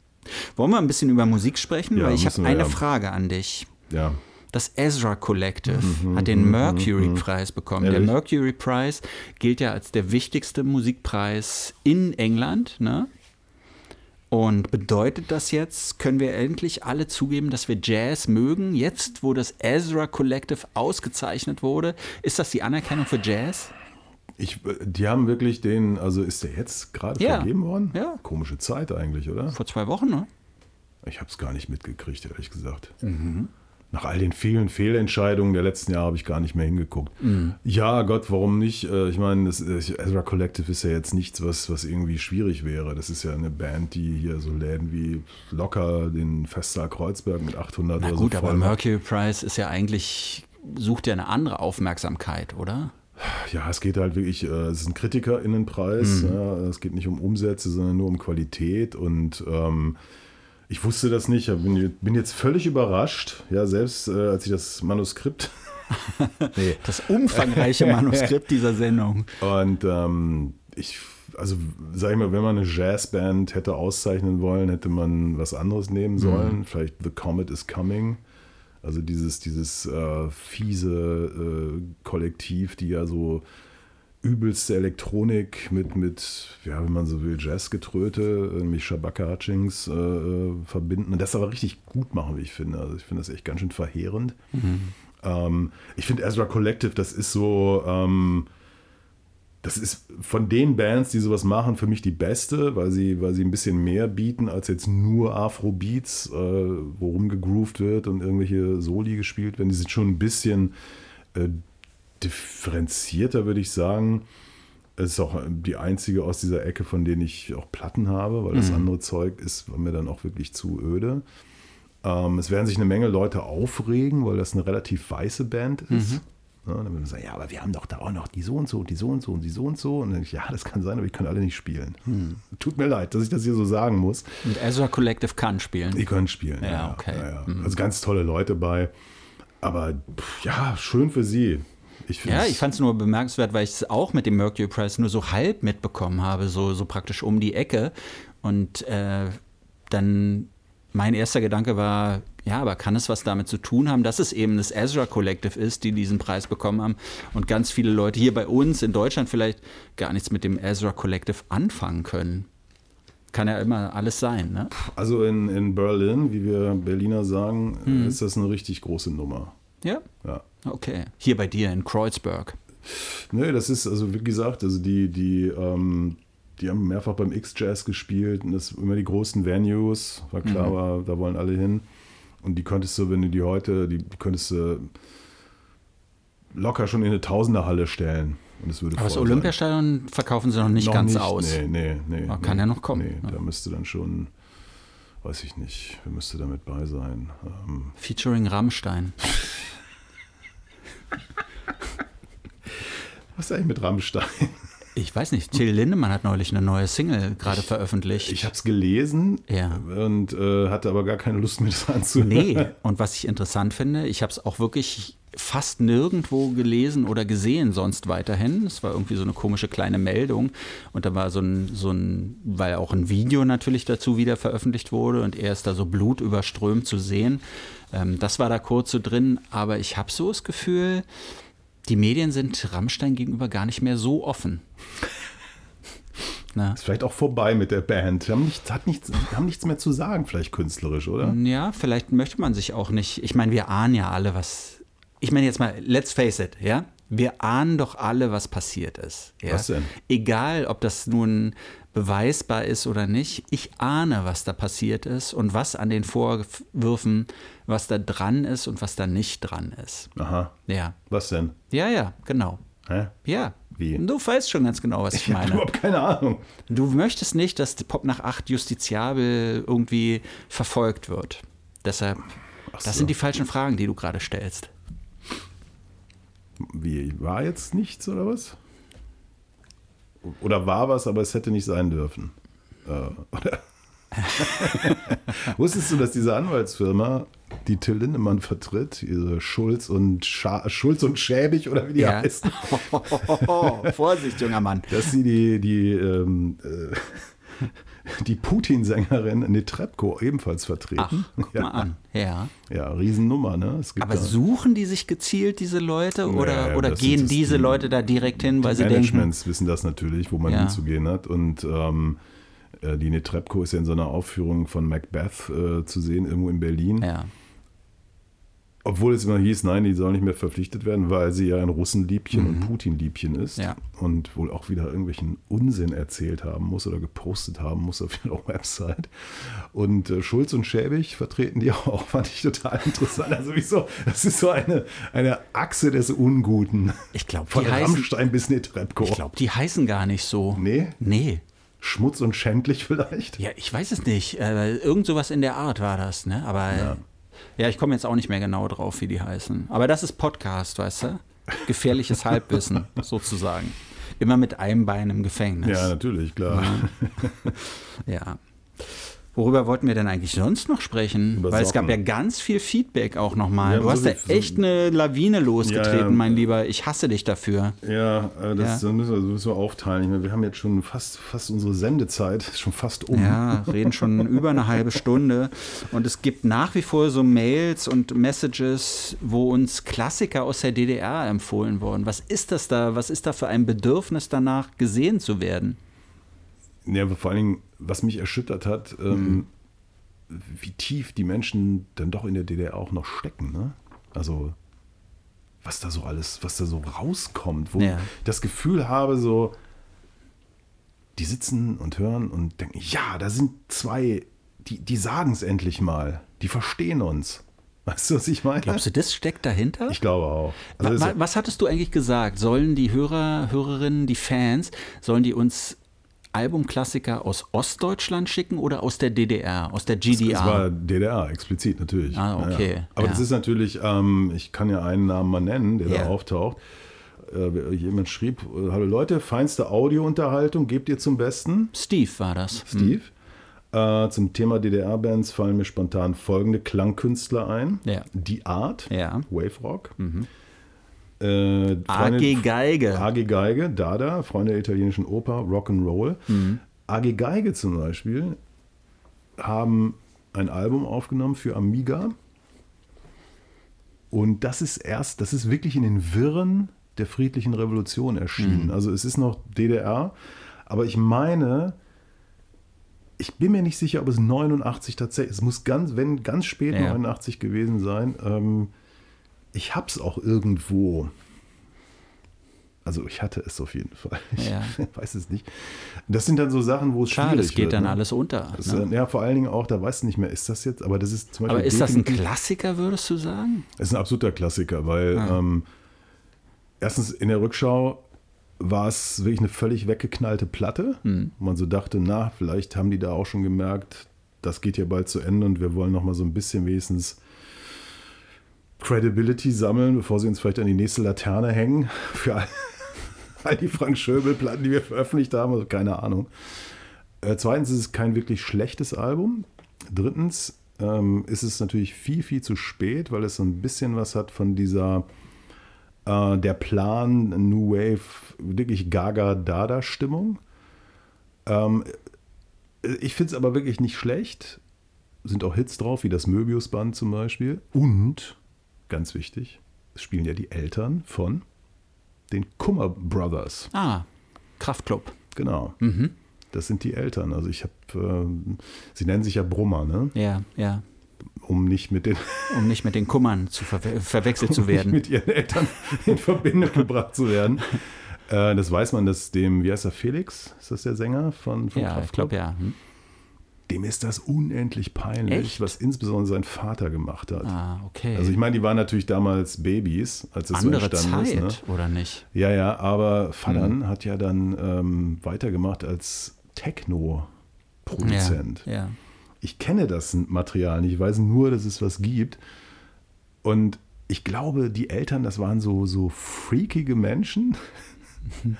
Wollen wir ein bisschen über Musik sprechen? Ja, Weil ich habe eine Frage an dich. Ja. Das Ezra Collective mhm, hat den mhm, Mercury mhm. Preis bekommen. Ehrlich? Der Mercury Prize gilt ja als der wichtigste Musikpreis in England. Ne? Und bedeutet das jetzt, können wir endlich alle zugeben, dass wir Jazz mögen? Jetzt, wo das Ezra Collective ausgezeichnet wurde, ist das die Anerkennung für Jazz? Ich, die haben wirklich den, also ist der jetzt gerade ja. vergeben worden? Ja. Komische Zeit eigentlich, oder? Vor zwei Wochen, ne? Ich habe es gar nicht mitgekriegt, ehrlich gesagt. Mhm nach all den vielen Fehlentscheidungen der letzten Jahre habe ich gar nicht mehr hingeguckt. Mhm. Ja, Gott, warum nicht? Äh, ich meine, das Ezra Collective ist ja jetzt nichts, was, was irgendwie schwierig wäre. Das ist ja eine Band, die hier so Läden wie locker den Festsaal Kreuzberg mit 800 Na oder gut, so aber Mercury Prize ist ja eigentlich, sucht ja eine andere Aufmerksamkeit, oder? Ja, es geht halt wirklich, äh, es ist ein KritikerInnenpreis. Mhm. Ja, es geht nicht um Umsätze, sondern nur um Qualität und ähm, ich wusste das nicht, ich bin, bin jetzt völlig überrascht. Ja, selbst äh, als ich das Manuskript. nee. Das umfangreiche Manuskript dieser Sendung. Und ähm, ich, also sag ich mal, wenn man eine Jazzband hätte auszeichnen wollen, hätte man was anderes nehmen mhm. sollen. Mhm. Vielleicht The Comet is Coming. Also dieses, dieses äh, fiese äh, Kollektiv, die ja so übelste Elektronik mit, mit, ja, wenn man so will, Jazzgetröte, nämlich Shabaka Hutchings äh, äh, verbinden und das aber richtig gut machen, wie ich finde. Also ich finde das echt ganz schön verheerend. Mhm. Ähm, ich finde Ezra Collective, das ist so, ähm, das ist von den Bands, die sowas machen, für mich die beste, weil sie, weil sie ein bisschen mehr bieten als jetzt nur Afro-Beats, äh, worum gegroovt wird und irgendwelche Soli gespielt werden. Die sind schon ein bisschen äh, differenzierter, würde ich sagen. Es ist auch die einzige aus dieser Ecke, von denen ich auch Platten habe, weil das mhm. andere Zeug ist mir dann auch wirklich zu öde. Ähm, es werden sich eine Menge Leute aufregen, weil das eine relativ weiße Band ist. Mhm. Ja, dann würden wir sagen, ja, aber wir haben doch da auch noch die so und so, die so und so und die so und so. Und dann denke ich, ja, das kann sein, aber ich kann alle nicht spielen. Hm. Tut mir leid, dass ich das hier so sagen muss. Und Ezra Collective kann spielen. Die können spielen, ja. ja okay. Ja, mhm. Also ganz tolle Leute bei. Aber ja, schön für sie. Ich ja, ich fand es nur bemerkenswert, weil ich es auch mit dem Mercury Prize nur so halb mitbekommen habe, so, so praktisch um die Ecke. Und äh, dann mein erster Gedanke war, ja, aber kann es was damit zu tun haben, dass es eben das Ezra Collective ist, die diesen Preis bekommen haben und ganz viele Leute hier bei uns in Deutschland vielleicht gar nichts mit dem Ezra Collective anfangen können? Kann ja immer alles sein, ne? Also in, in Berlin, wie wir Berliner sagen, hm. ist das eine richtig große Nummer. Ja? Ja. Okay. Hier bei dir in Kreuzberg. Nö, das ist, also wie gesagt, also die, die, ähm, die haben mehrfach beim X-Jazz gespielt und das immer die großen Venues, war klar, mhm. war, da wollen alle hin. Und die könntest du, wenn du die heute, die, könntest du locker schon in eine Tausenderhalle stellen. Und es würde Aber das Olympiastadion verkaufen sie noch nicht noch ganz nicht, aus. Nee, nee, nee. Aber kann nee, ja noch kommen. Nee, ja. da müsste dann schon, weiß ich nicht, wer müsste da mit bei sein? Ähm, Featuring Rammstein. Was ist eigentlich mit Rammstein? Ich weiß nicht, Till Lindemann hat neulich eine neue Single gerade veröffentlicht. Ich habe es gelesen ja. und äh, hatte aber gar keine Lust, mir das anzuhören. Nee, und was ich interessant finde, ich habe es auch wirklich fast nirgendwo gelesen oder gesehen sonst weiterhin. Es war irgendwie so eine komische kleine Meldung und da war so ein, so ein, weil auch ein Video natürlich dazu wieder veröffentlicht wurde und er ist da so blutüberströmt zu sehen. Ähm, das war da kurz so drin, aber ich habe so das Gefühl, die Medien sind Rammstein gegenüber gar nicht mehr so offen. Na. Ist vielleicht auch vorbei mit der Band. Die haben nichts, hat nichts, haben nichts mehr zu sagen, vielleicht künstlerisch, oder? Ja, vielleicht möchte man sich auch nicht. Ich meine, wir ahnen ja alle, was. Ich meine jetzt mal, let's face it, ja? Wir ahnen doch alle, was passiert ist. Ja? Was denn? Egal, ob das nun beweisbar ist oder nicht. Ich ahne, was da passiert ist und was an den Vorwürfen, was da dran ist und was da nicht dran ist. Aha. Ja. Was denn? Ja, ja, genau. Hä? Ja. Wie? Du weißt schon ganz genau, was ich, ich meine. Ich habe überhaupt keine Ahnung. Du möchtest nicht, dass Pop nach 8 justiziabel irgendwie verfolgt wird. Deshalb, so. das sind die falschen Fragen, die du gerade stellst. Wie, war jetzt nichts oder was? Oder war was, aber es hätte nicht sein dürfen. Äh, oder? Wusstest du, dass diese Anwaltsfirma, die Till Lindemann vertritt, diese Schulz und Scha Schulz und Schäbig oder wie die ja. heißen? Vorsicht, junger Mann. Dass sie die, die ähm, äh, die Putin-Sängerin Netrebko ebenfalls vertreten. Ach, guck ja. mal an. Ja. Ja, Riesennummer, ne? Aber suchen die sich gezielt, diese Leute? Oder, naja, oder gehen diese die, Leute da direkt hin, weil sie Managements denken... Managements wissen das natürlich, wo man ja. hinzugehen hat. Und ähm, äh, die Netrebko ist ja in so einer Aufführung von Macbeth äh, zu sehen, irgendwo in Berlin. Ja. Obwohl es immer hieß, nein, die soll nicht mehr verpflichtet werden, weil sie ja ein Russenliebchen mhm. und Putin-Liebchen ist. Ja. Und wohl auch wieder irgendwelchen Unsinn erzählt haben muss oder gepostet haben muss auf ihrer Website. Und äh, Schulz und Schäbig vertreten die auch, fand ich total interessant. Also wieso, das ist so eine, eine Achse des Unguten. Ich glaube, Von Rammstein bis Netrebko. Ich glaube, die heißen gar nicht so. Nee? Nee. Schmutz und schändlich vielleicht? Ja, ich weiß es nicht. Äh, irgend sowas in der Art war das, ne? Aber ja. Ja, ich komme jetzt auch nicht mehr genau drauf, wie die heißen. Aber das ist Podcast, weißt du? Gefährliches Halbwissen, sozusagen. Immer mit einem Bein im Gefängnis. Ja, natürlich, klar. Ja. ja. Worüber wollten wir denn eigentlich sonst noch sprechen? Über Weil es gab ja Socken. ganz viel Feedback auch nochmal. Ja, du hast so so- echt eine Lawine losgetreten, Ja, ja. mein Lieber. Ich hasse dich dafür. Ja, äh, das Ja. müssen wir, das müssen wir aufteilen. Ich meine, Wir haben jetzt schon fast, fast unsere Sendezeit, schon fast um. Ja, reden schon über eine halbe Stunde. Und es gibt nach wie vor so Mails und Messages, wo uns Klassiker aus der DDR empfohlen wurden. Was ist das da? Was ist da für ein Bedürfnis danach, gesehen zu werden? Ja, aber vor allen Dingen, was mich erschüttert hat, ähm, wie tief die Menschen dann doch in der DDR auch noch stecken. Ne? Also, was da so alles, was da so rauskommt, wo Ja. ich das Gefühl habe, so, die sitzen und hören und denken, ja, da sind zwei, die, die sagen es endlich mal, die verstehen uns. Weißt du, was ich meine? Glaubst du, das steckt dahinter? Ich glaube auch. Also, wa- es- was hattest du eigentlich gesagt? Sollen die Hörer, Hörerinnen, die Fans, sollen die uns Albumklassiker aus Ostdeutschland schicken oder aus der DDR, aus der GDR? Es war DDR, explizit natürlich. Ah, okay, ja. Aber ja. das ist natürlich, ähm, ich kann ja einen Namen mal nennen, der Ja. da auftaucht. Äh, jemand schrieb, äh, hallo Leute, feinste Audiounterhaltung, gebt ihr zum Besten, Steve war das. Steve. Äh, zum Thema DDR-Bands fallen mir spontan folgende Klangkünstler ein. Ja. Die Art, Ja. Mhm. Wave Rock. Äh, AG Geige. AG Geige, Dada, Freunde der italienischen Oper, Rock'n'Roll. Mhm. AG Geige zum Beispiel haben ein Album aufgenommen für Amiga. Und das ist erst, das ist wirklich in den Wirren der friedlichen Revolution erschienen. Mhm. Also es ist noch DDR, aber ich meine, ich bin mir nicht sicher, ob es 89 tatsächlich, es muss ganz, wenn ganz spät Ja. 89 gewesen sein. Ähm, ich hab's auch irgendwo. Also ich hatte es auf jeden Fall. Ich Ja. weiß es nicht. Das sind dann so Sachen, wo es Schade, schwierig es geht wird, dann ne? alles unter. Das, Ne? ja, vor allen Dingen auch, da weißt du nicht mehr, ist das jetzt, aber das ist zum Beispiel. Aber ist das ein Klassiker, würdest du sagen? es ist ein absoluter Klassiker, weil Ah. ähm, erstens in der Rückschau war es wirklich eine völlig weggeknallte Platte. Hm. Man so dachte, na, vielleicht haben die da auch schon gemerkt, das geht ja bald zu Ende und wir wollen noch mal so ein bisschen wenigstens Credibility sammeln, bevor sie uns vielleicht an die nächste Laterne hängen für all, all die Frank Schöbel-Platten, die wir veröffentlicht haben, also keine Ahnung. Äh, zweitens ist es kein wirklich schlechtes Album. Drittens ähm, ist es natürlich viel, viel zu spät, weil es so ein bisschen was hat von dieser äh, der Plan New Wave, wirklich Gaga-Dada-Stimmung. Ähm, ich finde es aber wirklich nicht schlecht. Sind auch Hits drauf, wie das Möbius-Band zum Beispiel. Und, ganz wichtig, es spielen ja die Eltern von den Kummer Brothers. Ah, Kraftklub. Genau. Mhm. Das sind die Eltern. Also ich habe, ähm, sie nennen sich ja Brummer, ne? Ja, ja. Um nicht mit den Um nicht mit den Kummern zu verwe verwechselt zu nicht werden. mit ihren Eltern in Verbindung gebracht zu werden. Äh, das weiß man, dass dem, wie heißt er, Felix? Ist das der Sänger von, von Ja, ich Kraftklub? glaube ja. Hm. Dem ist das unendlich peinlich, Echt? was insbesondere sein Vater gemacht hat. Ah, okay. Also ich meine, die waren natürlich damals Babys, als es Andere so entstanden Zeit, ist. Ne? oder nicht? Ja, ja, aber Fadern Mhm. hat ja dann ähm, weitergemacht als Techno-Produzent. Ja, ja. Ich kenne das Material nicht, ich weiß nur, dass es was gibt. Und ich glaube, die Eltern, das waren so, so freakige Menschen.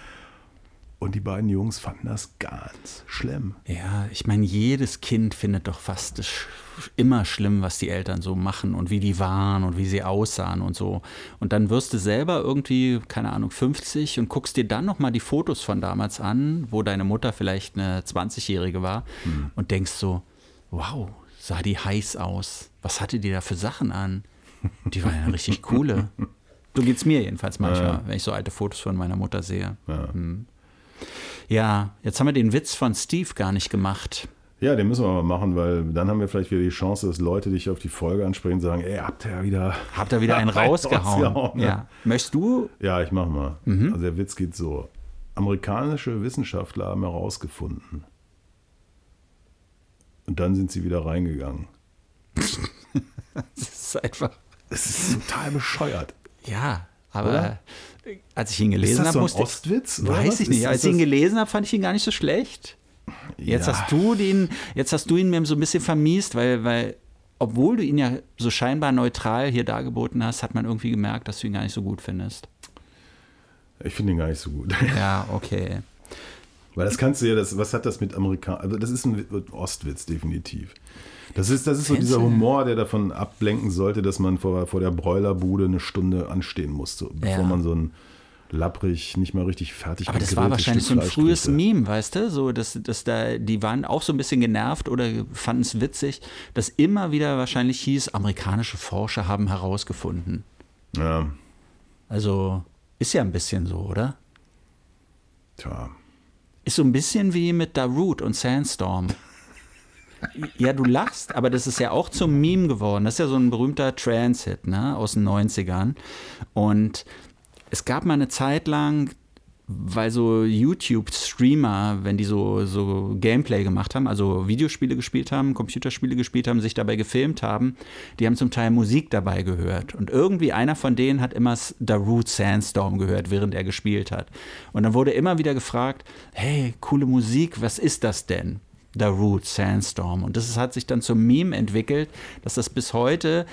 Und die beiden Jungs fanden das ganz schlimm. Ja, ich meine, jedes Kind findet doch fast es sch- immer schlimm, was die Eltern so machen und wie die waren und wie sie aussahen und so. Und dann wirst du selber irgendwie, keine Ahnung, 50 und guckst dir dann nochmal die Fotos von damals an, wo deine Mutter vielleicht eine 20-Jährige war und denkst so, wow, sah die heiß aus. Was hatte die da für Sachen an? Die war ja richtig coole. So geht's mir jedenfalls manchmal, Ja. wenn ich so alte Fotos von meiner Mutter sehe. Ja. Ja, jetzt haben wir den Witz von Steve gar nicht gemacht. Ja, den müssen wir mal machen, weil dann haben wir vielleicht wieder die Chance, dass Leute dich auf die Folge ansprechen und sagen, ey, habt ihr ja wieder... Habt ihr wieder einen rausgehauen? rausgehauen, ne? ja. Möchtest du? Ja, ich mach mal. Mhm. Also der Witz geht so. Amerikanische Wissenschaftler haben herausgefunden. Und dann sind sie wieder reingegangen. Das ist einfach. Es ist total bescheuert. Ja, aber Oder? Als ich ihn gelesen habe, so musste Ostwitz? Weiß ich nicht. Als ich ihn gelesen habe, fand ich ihn gar nicht so schlecht. Jetzt Ja. hast du den, jetzt hast du ihn mir so ein bisschen vermiest, weil, weil, obwohl du ihn ja so scheinbar neutral hier dargeboten hast, hat man irgendwie gemerkt, dass du ihn gar nicht so gut findest. Ich finde ihn gar nicht so gut. Ja, okay. Weil das kannst du ja, das, was hat das mit Amerika Also das ist ein Ostwitz, definitiv. Das ist, das ist so dieser Humor, der davon ablenken sollte, dass man vor, vor der Bräulerbude eine Stunde anstehen musste, bevor Ja. man so ein lapprig, nicht mal richtig fertig Aber das war wahrscheinlich so Stück ein Fleisch frühes. Meme, weißt du? So, dass, dass da, die waren auch so ein bisschen genervt oder fanden es witzig, dass immer wieder wahrscheinlich hieß, amerikanische Forscher haben herausgefunden. Ja, Also ist ja ein bisschen so, oder? tja. Ist so ein bisschen wie mit Darude und Sandstorm. Ja, du lachst, aber das ist ja auch zum Meme geworden. Das ist ja so ein berühmter Trance-Hit ne, aus den 90ern. Und es gab mal eine Zeit lang, weil so YouTube-Streamer, wenn die so, so Gameplay gemacht haben, also Videospiele gespielt haben, Computerspiele gespielt haben, sich dabei gefilmt haben, die haben zum Teil Musik dabei gehört. Und irgendwie einer von denen hat immer Darude Sandstorm gehört, während er gespielt hat. Und dann wurde immer wieder gefragt, hey, coole Musik, was ist das denn? Darude Sandstorm. Und das ist- hat sich dann zum Meme entwickelt, dass das bis heute,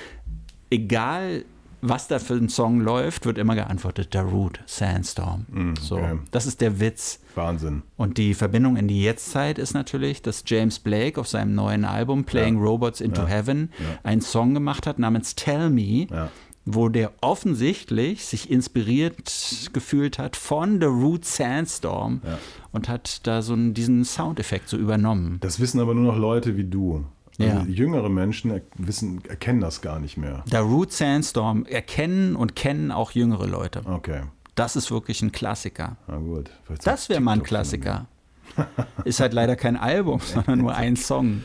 egal was da für ein Song läuft, wird immer geantwortet, Darude Sandstorm. So, okay. das ist der Witz. Wahnsinn. Und die Verbindung in die Jetztzeit ist natürlich, dass James Blake auf seinem neuen Album Playing Ja. Robots into Ja. Heaven Ja. einen Song gemacht hat namens Tell Me, Ja. Wo der offensichtlich sich inspiriert gefühlt hat von The Root Sandstorm Ja. und hat da so einen, diesen Soundeffekt so übernommen. Das wissen aber nur noch Leute wie du. Also Ja. Jüngere Menschen wissen, erkennen das gar nicht mehr. The Root Sandstorm erkennen und kennen auch jüngere Leute. Okay, Das ist wirklich ein Klassiker. na gut. Das wäre mal ein. Klassiker. Ist halt leider kein Album, sondern nur ein Song.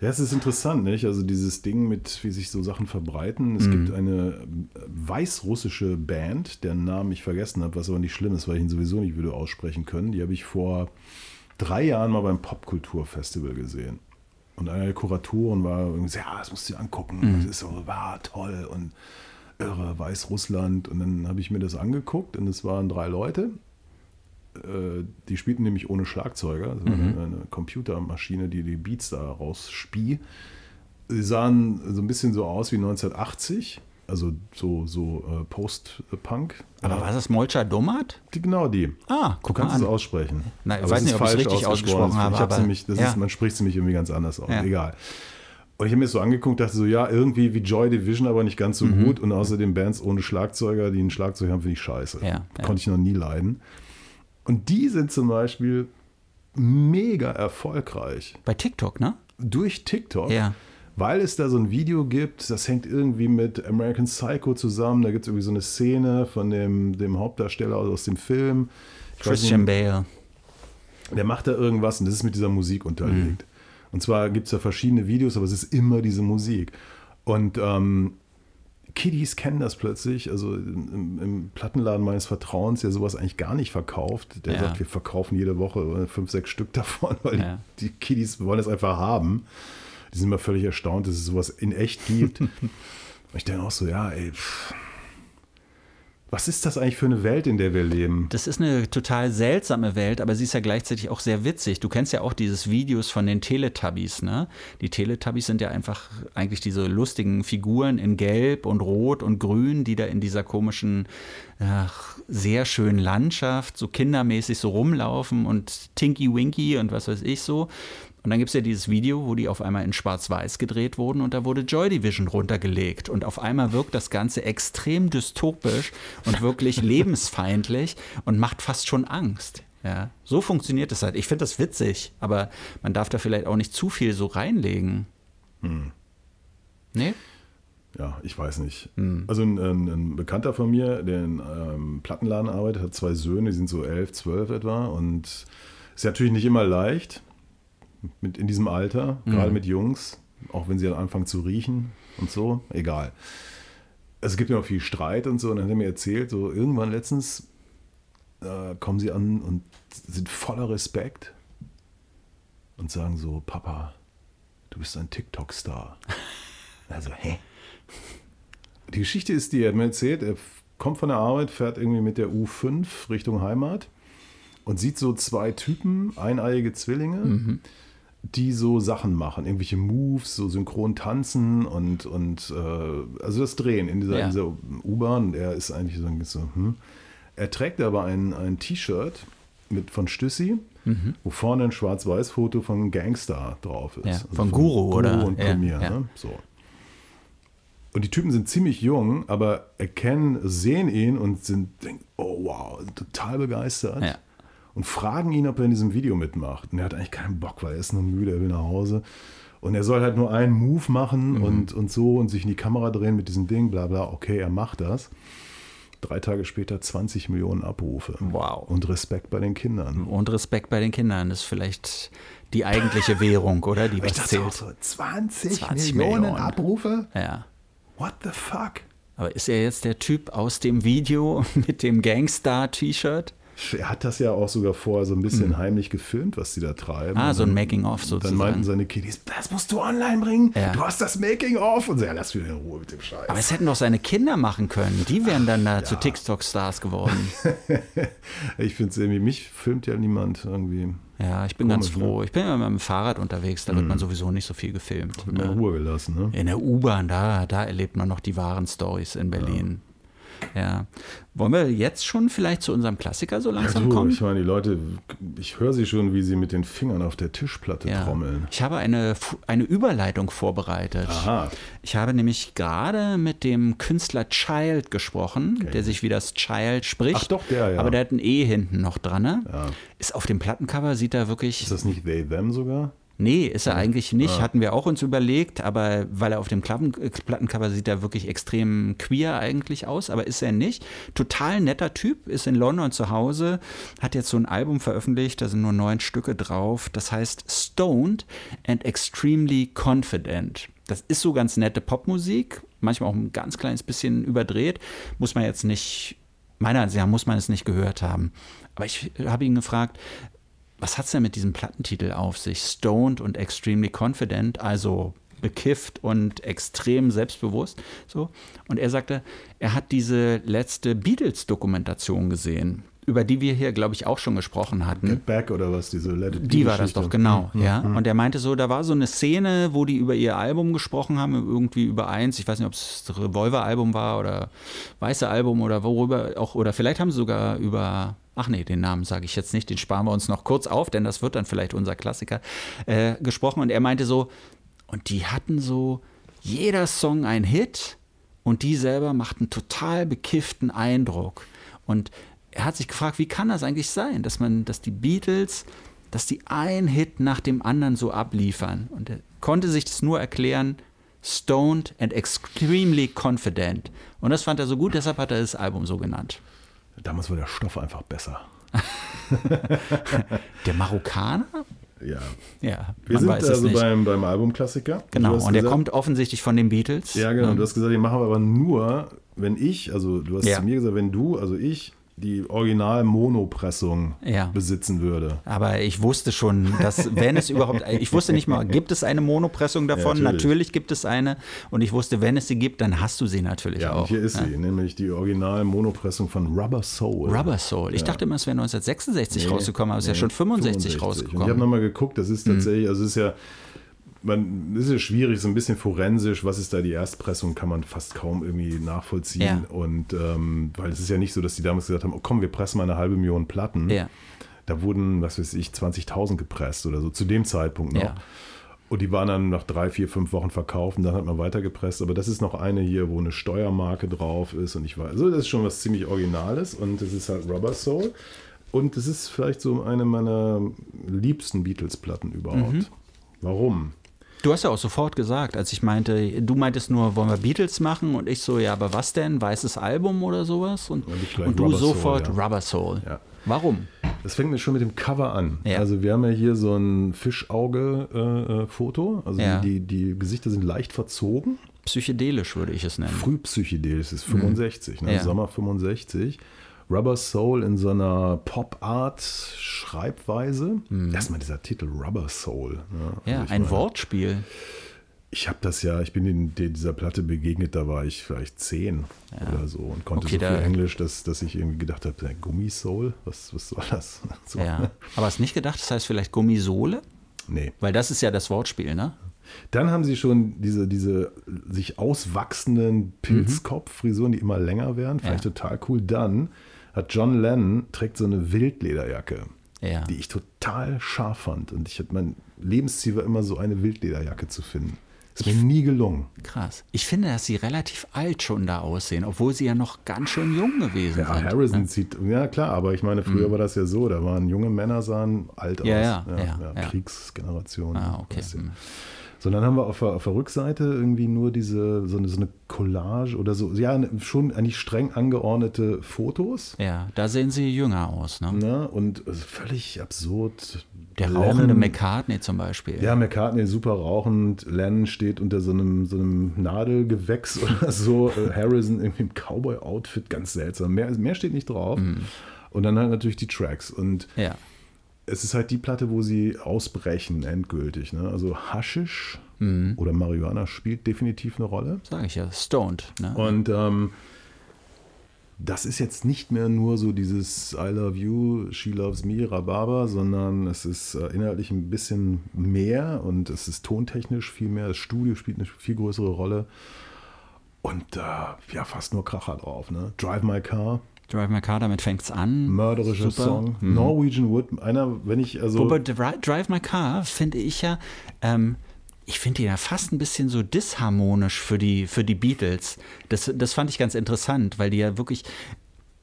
Ja, es ist interessant, nicht? Also dieses Ding mit, wie sich so Sachen verbreiten. Mhm. Es gibt eine äh, weißrussische Band, deren Namen ich vergessen habe, was aber nicht schlimm ist, weil ich ihn sowieso nicht würde aussprechen können. Die habe ich vor drei Jahren mal beim Popkulturfestival gesehen. Und einer der Kuratoren war irgendwie so, ja, das musst du dir angucken. Mhm. Das ist so, war toll und irre, Weißrussland. Und dann habe ich mir das angeguckt und es waren drei Leute. Äh, Die spielten nämlich ohne Schlagzeuger. War Mhm. eine, Computermaschine, die die Beats da rausspie. Sie sahen so ein bisschen so aus wie 1980. Also so, so äh, Post-Punk. Aber Äh, war das Molcha Domat? die, genau die. Ah, Du guck kannst mal es an. aussprechen. Na, ich weiß es nicht, ob ich es falsch richtig ausgesprochen habe, Ich aber- nämlich, das ja. ist, man spricht es nämlich irgendwie ganz anders aus. Ja. Egal. Und ich habe mir das so angeguckt, dachte so, ja, irgendwie wie Joy Division, aber nicht ganz so Mhm. gut. Und außerdem Bands ohne Schlagzeuger, die ein Schlagzeug haben, finde ich scheiße. Ja, ja. Konnte ich noch nie leiden. Und die sind zum Beispiel mega erfolgreich Bei TikTok, ne? durch TikTok, Ja. weil es da so ein Video gibt, das hängt irgendwie mit American Psycho zusammen. Da gibt es irgendwie so eine Szene von dem, dem Hauptdarsteller aus dem Film. Ich Christian nicht, Bale. der macht da irgendwas und das ist mit dieser Musik unterlegt. Und zwar gibt es da verschiedene Videos, aber es ist immer diese Musik. Und ähm, Kiddies kennen das plötzlich, also im, im Plattenladen meines Vertrauens, der sowas eigentlich gar nicht verkauft. Der Ja. sagt, wir verkaufen jede Woche fünf, sechs Stück davon, weil Ja. die, die Kiddies wollen das einfach haben. Die sind immer völlig erstaunt, dass es sowas in echt gibt. Ich denke auch so, ja, ey, pff, was ist das eigentlich für eine Welt, in der wir leben? Das ist eine total seltsame Welt, aber sie ist ja gleichzeitig auch sehr witzig. Du kennst ja auch dieses Videos von den Teletubbies, ne? Die Teletubbies sind ja einfach eigentlich diese lustigen Figuren in Gelb und Rot und Grün, die da in dieser komischen, ach, sehr schönen Landschaft so kindermäßig so rumlaufen und Tinky Winky und was weiß ich so. Und dann gibt es ja dieses Video, wo die auf einmal in Schwarz-Weiß gedreht wurden und da wurde Joy Division runtergelegt. Und auf einmal wirkt das Ganze extrem dystopisch und wirklich lebensfeindlich und macht fast schon Angst. Ja, so funktioniert es halt. Ich finde das witzig, aber man darf da vielleicht auch nicht zu viel so reinlegen. Nee? Ja, ich weiß nicht. Hm. Also ein, ein, ein Bekannter von mir, der in ähm, Plattenladen arbeitet, hat zwei Söhne, die sind so elf, zwölf etwa. Und ist natürlich nicht immer leicht mit in diesem Alter, Hm. gerade mit Jungs, auch wenn sie dann anfangen zu riechen und so, egal. Es gibt ja auch viel Streit und so. Und dann hat er mir erzählt, so irgendwann letztens äh, kommen sie an und sind voller Respekt und sagen so, Papa, du bist ein TikTok-Star. Also, hä? Die Geschichte ist die, er hat mir erzählt, er kommt von der Arbeit, fährt irgendwie mit der U5 Richtung Heimat und sieht so zwei Typen, eineiige Zwillinge, die so Sachen machen, irgendwelche Moves, so synchron tanzen und, und äh, also das Drehen in dieser, Ja. dieser U-Bahn. Er ist eigentlich so, so hm. Er trägt aber ein, ein T-Shirt mit, von Stüssi, wo vorne ein Schwarz-Weiß-Foto von Gangster drauf ist. Ja, Also von Guru, oder? und Ja, Premier. Ne? So. Und die Typen sind ziemlich jung, aber erkennen, sehen ihn und sind, denken, oh wow, total begeistert. Ja. Und fragen ihn, ob er in diesem Video mitmacht. Und er hat eigentlich keinen Bock, weil er ist nur müde, er will nach Hause. Und er soll halt nur einen Move machen Mhm. und, und so und sich in die Kamera drehen mit diesem Ding, bla bla. Okay, er macht das. Drei Tage später 20 Millionen Abrufe. Wow. Und Respekt bei den Kindern. Und Respekt bei den Kindern ist vielleicht die eigentliche Währung, oder? Die Ich was auch zählt. so, 20, 20 Millionen, Millionen. Abrufe? Ja. What the fuck? Aber ist er jetzt der Typ aus dem Video mit dem Gangstar-T-Shirt? Er hat das ja auch sogar vorher so ein bisschen heimlich gefilmt, was die da treiben. Ah, so ein dann- Making-of Dann sozusagen. meinten seine Kiddies, das musst du online bringen. Ja. Du hast das Making-of. Und so, ja, lass mich in Ruhe mit dem Scheiß. Aber es hätten doch seine Kinder machen können. Die wären dann da zu TikTok-Stars geworden. ich finde es irgendwie, mich filmt ja niemand irgendwie. Ja, ich bin ganz Komisch, ne? froh. Ich bin ja mit dem Fahrrad unterwegs, da wird man sowieso nicht so viel gefilmt. Wird mal in Ne? Ruhe gelassen, ne? In der U-Bahn, da, da erlebt man noch die wahren Stories in Berlin. Ja. Wollen wir jetzt schon vielleicht zu unserem Klassiker so langsam du, kommen? ich meine, die Leute, ich höre sie schon, wie sie mit den Fingern auf der Tischplatte Ja. trommeln. Ich habe eine, eine Überleitung vorbereitet. Aha. Ich habe nämlich gerade mit dem Künstler Child gesprochen, der sich wie das Child spricht. Ach doch, der, ja. Aber der hat ein E hinten noch dran. Ne? Ja. Ist auf dem Plattencover, sieht er wirklich. Ist das nicht they, them sogar? Nee, ist er eigentlich nicht. Hatten wir auch uns überlegt, aber weil er auf dem Klappen, äh, Plattencover sieht er wirklich extrem queer eigentlich aus, aber ist er nicht. Total netter Typ, ist in London zu Hause, hat jetzt so ein Album veröffentlicht, da sind nur neun Stücke drauf. Das heißt Stoned and Extremely Confident. Das ist so ganz nette Popmusik, manchmal auch ein ganz kleines bisschen überdreht. Muss man jetzt nicht, meiner Ansicht nach muss man es nicht gehört haben. Aber ich habe ihn gefragt, was hat es denn mit diesem Plattentitel auf sich? Stoned und extremely confident, also bekifft und extrem selbstbewusst. So. Und er sagte, er hat diese letzte Beatles-Dokumentation gesehen, über die wir hier, glaube ich, auch schon gesprochen hatten. Get Back oder was, diese Let It Be Die war das doch, genau, ja. Und er meinte so, da war so eine Szene, wo die über ihr Album gesprochen haben, irgendwie über eins, ich weiß nicht, ob es das Revolver-Album war oder Weiße Album oder worüber auch, oder vielleicht haben sie sogar über, ach nee, den Namen sage ich jetzt nicht, den sparen wir uns noch kurz auf, denn das wird dann vielleicht unser Klassiker, äh, gesprochen. Und er meinte so, und die hatten so, jeder Song ein Hit und die selber machten total bekifften Eindruck. Und er hat sich gefragt, wie kann das eigentlich sein, dass man, dass die Beatles, dass die ein Hit nach dem anderen so abliefern. Und er konnte sich das nur erklären, stoned and extremely confident. Und das fand er so gut, deshalb hat er das Album so genannt. Damals war der Stoff einfach besser. Der Marokkaner? Ja. Ja, Wir sind also beim, beim Albumklassiker. genau, und der gesagt- kommt offensichtlich von den Beatles. Ja, genau. Ähm, Du hast gesagt, den machen wir aber nur, wenn ich, also du hast Ja. zu mir gesagt, wenn du, also ich, die Original-Monopressung Ja. besitzen würde. Aber ich wusste schon, dass, wenn es überhaupt, ich wusste nicht mal, gibt es eine Monopressung davon? Ja, natürlich. natürlich. gibt es eine. Und ich wusste, wenn es sie gibt, dann hast du sie natürlich Ja, auch. und hier ist sie, nämlich die Original-Monopressung von Rubber Soul. Rubber Soul. Ich dachte immer, es wäre 1966 Nee, rausgekommen, aber es ist ja nee, schon 65, 65. Und ich habe rausgekommen. Nochmal geguckt, das ist tatsächlich, also es ist ja, man, es ist ja schwierig, so ein bisschen forensisch, was ist da die Erstpressung, kann man fast kaum irgendwie nachvollziehen. Ja. Und ähm, weil es ist ja nicht so, dass die damals gesagt haben, oh komm, wir pressen mal eine halbe Million Platten. Ja. Da wurden, was weiß ich, 20.000 gepresst oder so, zu dem Zeitpunkt noch. Ja. Und die waren dann nach drei, vier, fünf Wochen verkauft und dann hat man weitergepresst. Aber das ist noch eine hier, wo eine Steuermarke drauf ist. Und ich weiß, also das ist schon was ziemlich Originales und das ist halt Rubber Soul. Und das ist vielleicht so eine meiner liebsten Beatles-Platten überhaupt. Mhm. Warum? Du hast ja auch sofort gesagt, als ich meinte, du meintest nur, wollen wir Beatles machen? Und ich so, ja, aber was denn? Weißes Album oder sowas? Und, Und und du Rubber Soul, sofort ja. Rubber Soul. Ja. Warum? Das fängt mir schon mit dem Cover an. Ja. Also wir haben ja hier so ein Fischauge-Foto. also Ja. die, die Gesichter sind leicht verzogen. Psychedelisch würde ich es nennen. Frühpsychedelisch, ist 65, ne? Mhm. Ja. Sommer 65. Rubber Soul in so einer Pop-Art-Schreibweise. Erstmal dieser Titel Rubber Soul. Ne? Mhm. ja, Also ein meine, Wortspiel. Ich habe das ja, ich bin in dieser Platte begegnet, da war ich vielleicht zehn oder so und konnte Okay, so viel da- Englisch, dass, dass ich irgendwie gedacht habe, Gummisoul, was, was soll das? So, Ja. ne? Aber hast nicht gedacht, das heißt vielleicht Gummisohle? Nee. Weil das ist ja das Wortspiel, ne? Dann haben sie schon diese, diese sich auswachsenden Pilzkopffrisuren, die immer länger werden. Vielleicht Ja. total cool. Dann hat John Lennon trägt so eine Wildlederjacke. Ja. die ich total scharf fand. Und ich hatte mein Lebensziel war immer so eine Wildlederjacke zu finden. Ist mir nie gelungen. Krass. Ich finde, dass sie relativ alt schon da aussehen, obwohl sie ja noch ganz schön jung gewesen Ja, sind. Harrison sieht, ja klar, aber ich meine, früher war das ja so, da waren junge Männer, sahen alt Mhm. Ja, aus. ja, ja, ja. Kriegsgeneration. Ah, okay. Weißt du. So, dann haben wir auf der, auf der Rückseite irgendwie nur diese, so eine, so eine Collage oder so, ja, schon eigentlich streng angeordnete Fotos. Ja, da sehen sie jünger aus. Ne? Ne? Und äh, völlig absurd. Der Lennon- rauchende McCartney zum Beispiel. Ja, McCartney super rauchend, Lennon steht unter so einem, so einem Nadelgewächs oder so, äh, Harrison irgendwie im Cowboy-Outfit, ganz seltsam. Mehr, mehr steht nicht drauf. Und dann halt natürlich die Tracks. Und ja. Es ist halt die Platte, wo sie ausbrechen, endgültig. Ne? Also Haschisch oder Marihuana spielt definitiv eine Rolle. sage ich ja. Stoned. Ne? Und ähm, das ist jetzt nicht mehr nur so dieses I love you, she loves me, Rhabarber, sondern es ist äh, inhaltlich ein bisschen mehr und es ist tontechnisch viel mehr. Das Studio spielt eine viel größere Rolle. Und äh, ja, fast nur Kracher drauf. Ne? Drive My Car, Drive My Car, damit fängt's an. mörderischer Super. Song. Norwegian Wood, einer, wenn ich also. Wobei Dri- Drive My Car finde ich ja, ähm, ich finde ihn ja fast ein bisschen so disharmonisch für die, für die Beatles. Das, das fand ich ganz interessant, weil die ja wirklich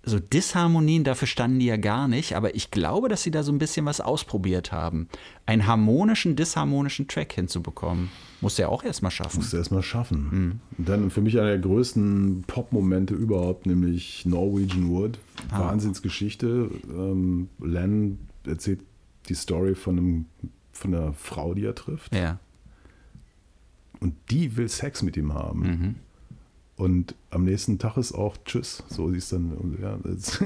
so Disharmonien, dafür standen die ja gar nicht, aber ich glaube, dass sie da so ein bisschen was ausprobiert haben. Einen harmonischen, disharmonischen Track hinzubekommen. Muss ja auch erstmal schaffen. Musst du erstmal schaffen. Und dann für mich einer der größten Pop-Momente überhaupt, nämlich Norwegian Wood. Ah. Wahnsinnsgeschichte. Ähm, Len erzählt die Story von, einem, von einer Frau, die er trifft. Ja. Und die will Sex mit ihm haben. Mhm. Und am nächsten Tag ist auch Tschüss. So siehst dann. Ja, das,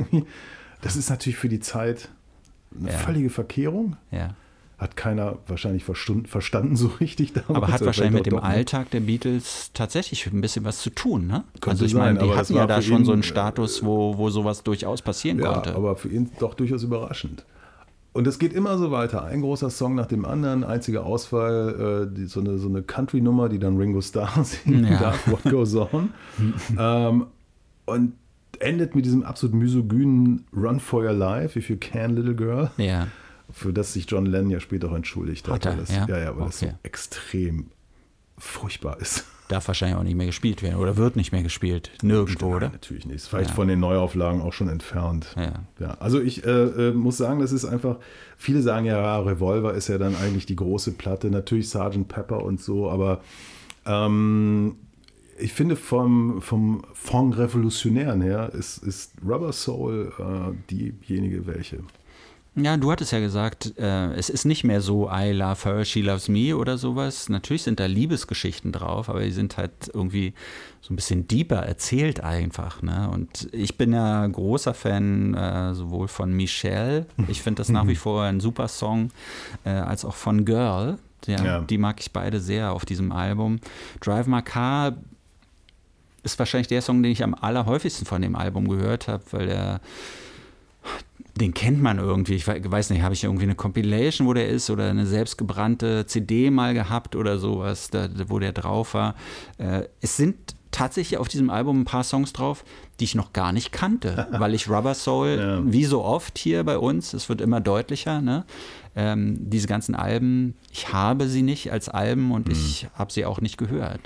das ist natürlich für die Zeit eine Ja. völlige Verkehrung. Ja. Hat keiner wahrscheinlich verstanden so richtig damals. Aber hat Oder wahrscheinlich mit dem nicht. Alltag der Beatles tatsächlich ein bisschen was zu tun, ne? Könnte also ich sein, meine, die hatten ja da schon ihn, so einen Status, wo, wo sowas durchaus passieren Ja, konnte. aber für ihn doch durchaus überraschend. Und es geht immer so weiter. Ein großer Song nach dem anderen, einziger Ausfall, äh, die, so eine, so eine Country-Nummer, die dann Ringo Starr singen Ja. darf, What Goes On. ähm, und endet mit diesem absolut misogynen Run for Your Life, If You Can, Little Girl, ja. für das sich John Lennon ja später auch entschuldigt hat. Hat er, weil das, ja? ja, ja, weil das so Okay. extrem furchtbar ist. Darf wahrscheinlich auch nicht mehr gespielt werden oder wird nicht mehr gespielt. Nirgendwo, Nein, oder? natürlich nicht. Ist vielleicht Ja. von den Neuauflagen auch schon entfernt. Ja. Ja, also ich äh, äh, muss sagen, das ist einfach, viele sagen ja, ja, Revolver ist ja dann eigentlich die große Platte, natürlich Sgt. Pepper und so, aber ähm, ich finde vom, vom Fond Revolutionären her ist, ist Rubber Soul äh, diejenige welche. Ja, du hattest ja gesagt, äh, es ist nicht mehr so I love her, she loves me oder sowas. Natürlich sind da Liebesgeschichten drauf, aber die sind halt irgendwie so ein bisschen deeper erzählt einfach. Ne? Und ich bin ja großer Fan äh, sowohl von Michelle, ich finde das nach wie vor ein super Song, äh, als auch von Girl. Ja, Ja. Die mag ich beide sehr auf diesem Album. Drive My Car ist wahrscheinlich der Song, den ich am allerhäufigsten von dem Album gehört habe, weil der den kennt man irgendwie. Ich we- weiß nicht, habe ich irgendwie eine Compilation, wo der ist oder eine selbstgebrannte CD mal gehabt oder sowas, da, wo der drauf war. Äh, es sind tatsächlich auf diesem Album ein paar Songs drauf, die ich noch gar nicht kannte, weil ich Rubber Soul, Ja. wie so oft hier bei uns, es wird immer deutlicher, ne? ähm, diese ganzen Alben, ich habe sie nicht als Alben und ich habe sie auch nicht gehört.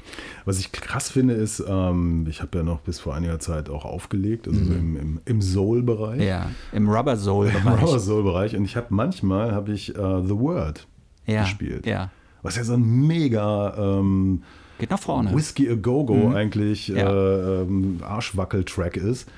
Was ich krass finde, ist, ähm, ich habe ja noch bis vor einiger Zeit auch aufgelegt, also so im, im, im Soul-Bereich. Ja, im Rubber Soul Im Rubber Soul-Bereich. Und ich habe manchmal habe ich äh, The Word ja, gespielt. Ja, Was ja so ein mega ähm, geht nach vorne. Whiskey a Go-Go eigentlich Mhm. Ja. äh, ähm, Arschwackel-Track ist.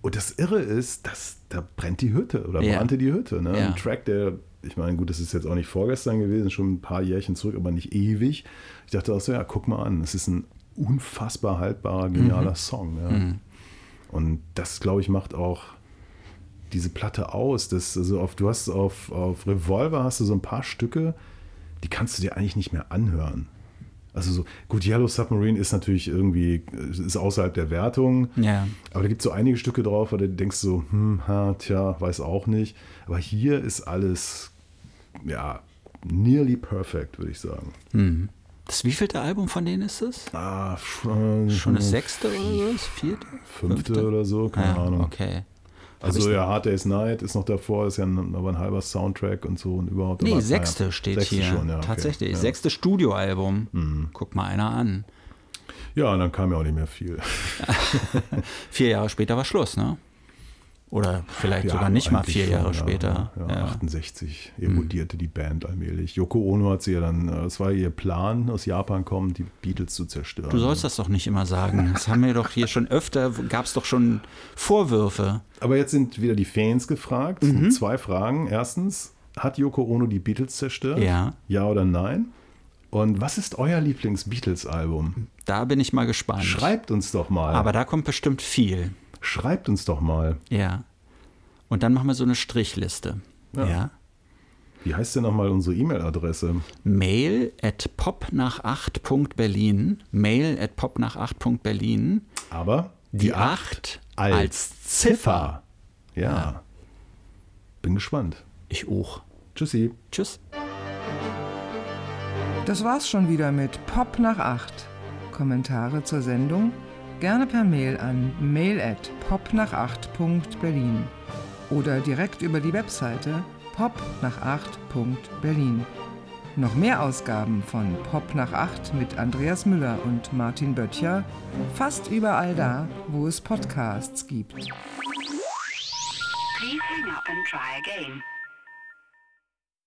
Und das Irre ist, dass da brennt die Hütte oder Ja. brannte die Hütte. Ne? Ja. Ein Track, der, ich meine, gut, das ist jetzt auch nicht vorgestern gewesen, schon ein paar Jährchen zurück, aber nicht ewig. Ich dachte auch so, ja, guck mal an, es ist ein unfassbar haltbarer, genialer Mhm. Song. Ja. Und das, glaube ich, macht auch diese Platte aus. Das, also auf, du hast auf, auf Revolver hast du so ein paar Stücke, die kannst du dir eigentlich nicht mehr anhören. Also so, gut, Yellow Submarine ist natürlich irgendwie, ist außerhalb der Wertung. Ja. Aber da gibt es so einige Stücke drauf, wo du denkst so, hm, ha, tja, weiß auch nicht. Aber hier ist alles, ja, nearly perfect, würde ich sagen. Das wievielte Album von denen ist es? Ah, schon, Schon das sechste oder so? Das vierte? fünfte oder so, keine Ja, Ahnung. okay. Also ja, Hard Day's Night ist noch davor, ist ja ein, aber ein halber Soundtrack und so und überhaupt. Nee, sechste naja, steht sechste hier. Schon, ja, okay. Tatsächlich. Ja. Mhm. Sechste Studioalbum. Guck mal einer an. ja, und dann kam ja auch nicht mehr viel. Vier Jahre später war Schluss, ne? Oder vielleicht Ja, sogar nicht mal vier schon, Jahre ja, später. Ja, ja, Ja. 68 erodierte die Band allmählich. Yoko Ono hat sie ja dann, äh, es war ihr Plan, aus Japan kommen, die Beatles zu zerstören. Du sollst das doch nicht immer sagen. Das haben wir doch hier schon öfter, gab es doch schon Vorwürfe. Aber jetzt sind wieder die Fans gefragt. Mhm. Zwei Fragen. Erstens, hat Yoko Ono die Beatles zerstört? Ja. Ja oder nein? Und was ist euer Lieblings-Beatles-Album? Da bin ich mal gespannt. Schreibt uns doch mal. Aber da kommt bestimmt viel. Schreibt uns doch mal. Ja. Und dann machen wir so eine Strichliste. Ja. ja. Wie heißt denn nochmal unsere E-Mail-Adresse? Mail at popnach8.berlin. Mail at popnach8.berlin. Aber Die 8 als Ziffer. Ja. Ja. Bin gespannt. Ich auch. Tschüssi. Tschüss. Das war's schon wieder mit Pop nach 8. Kommentare zur Sendung gerne per Mail an mail at popnach8.berlin oder direkt über die Webseite popnach8.berlin. Noch mehr Ausgaben von Pop nach 8 mit Andreas Müller und Martin Böttcher fast überall da, wo es Podcasts gibt. Please hang up and try again.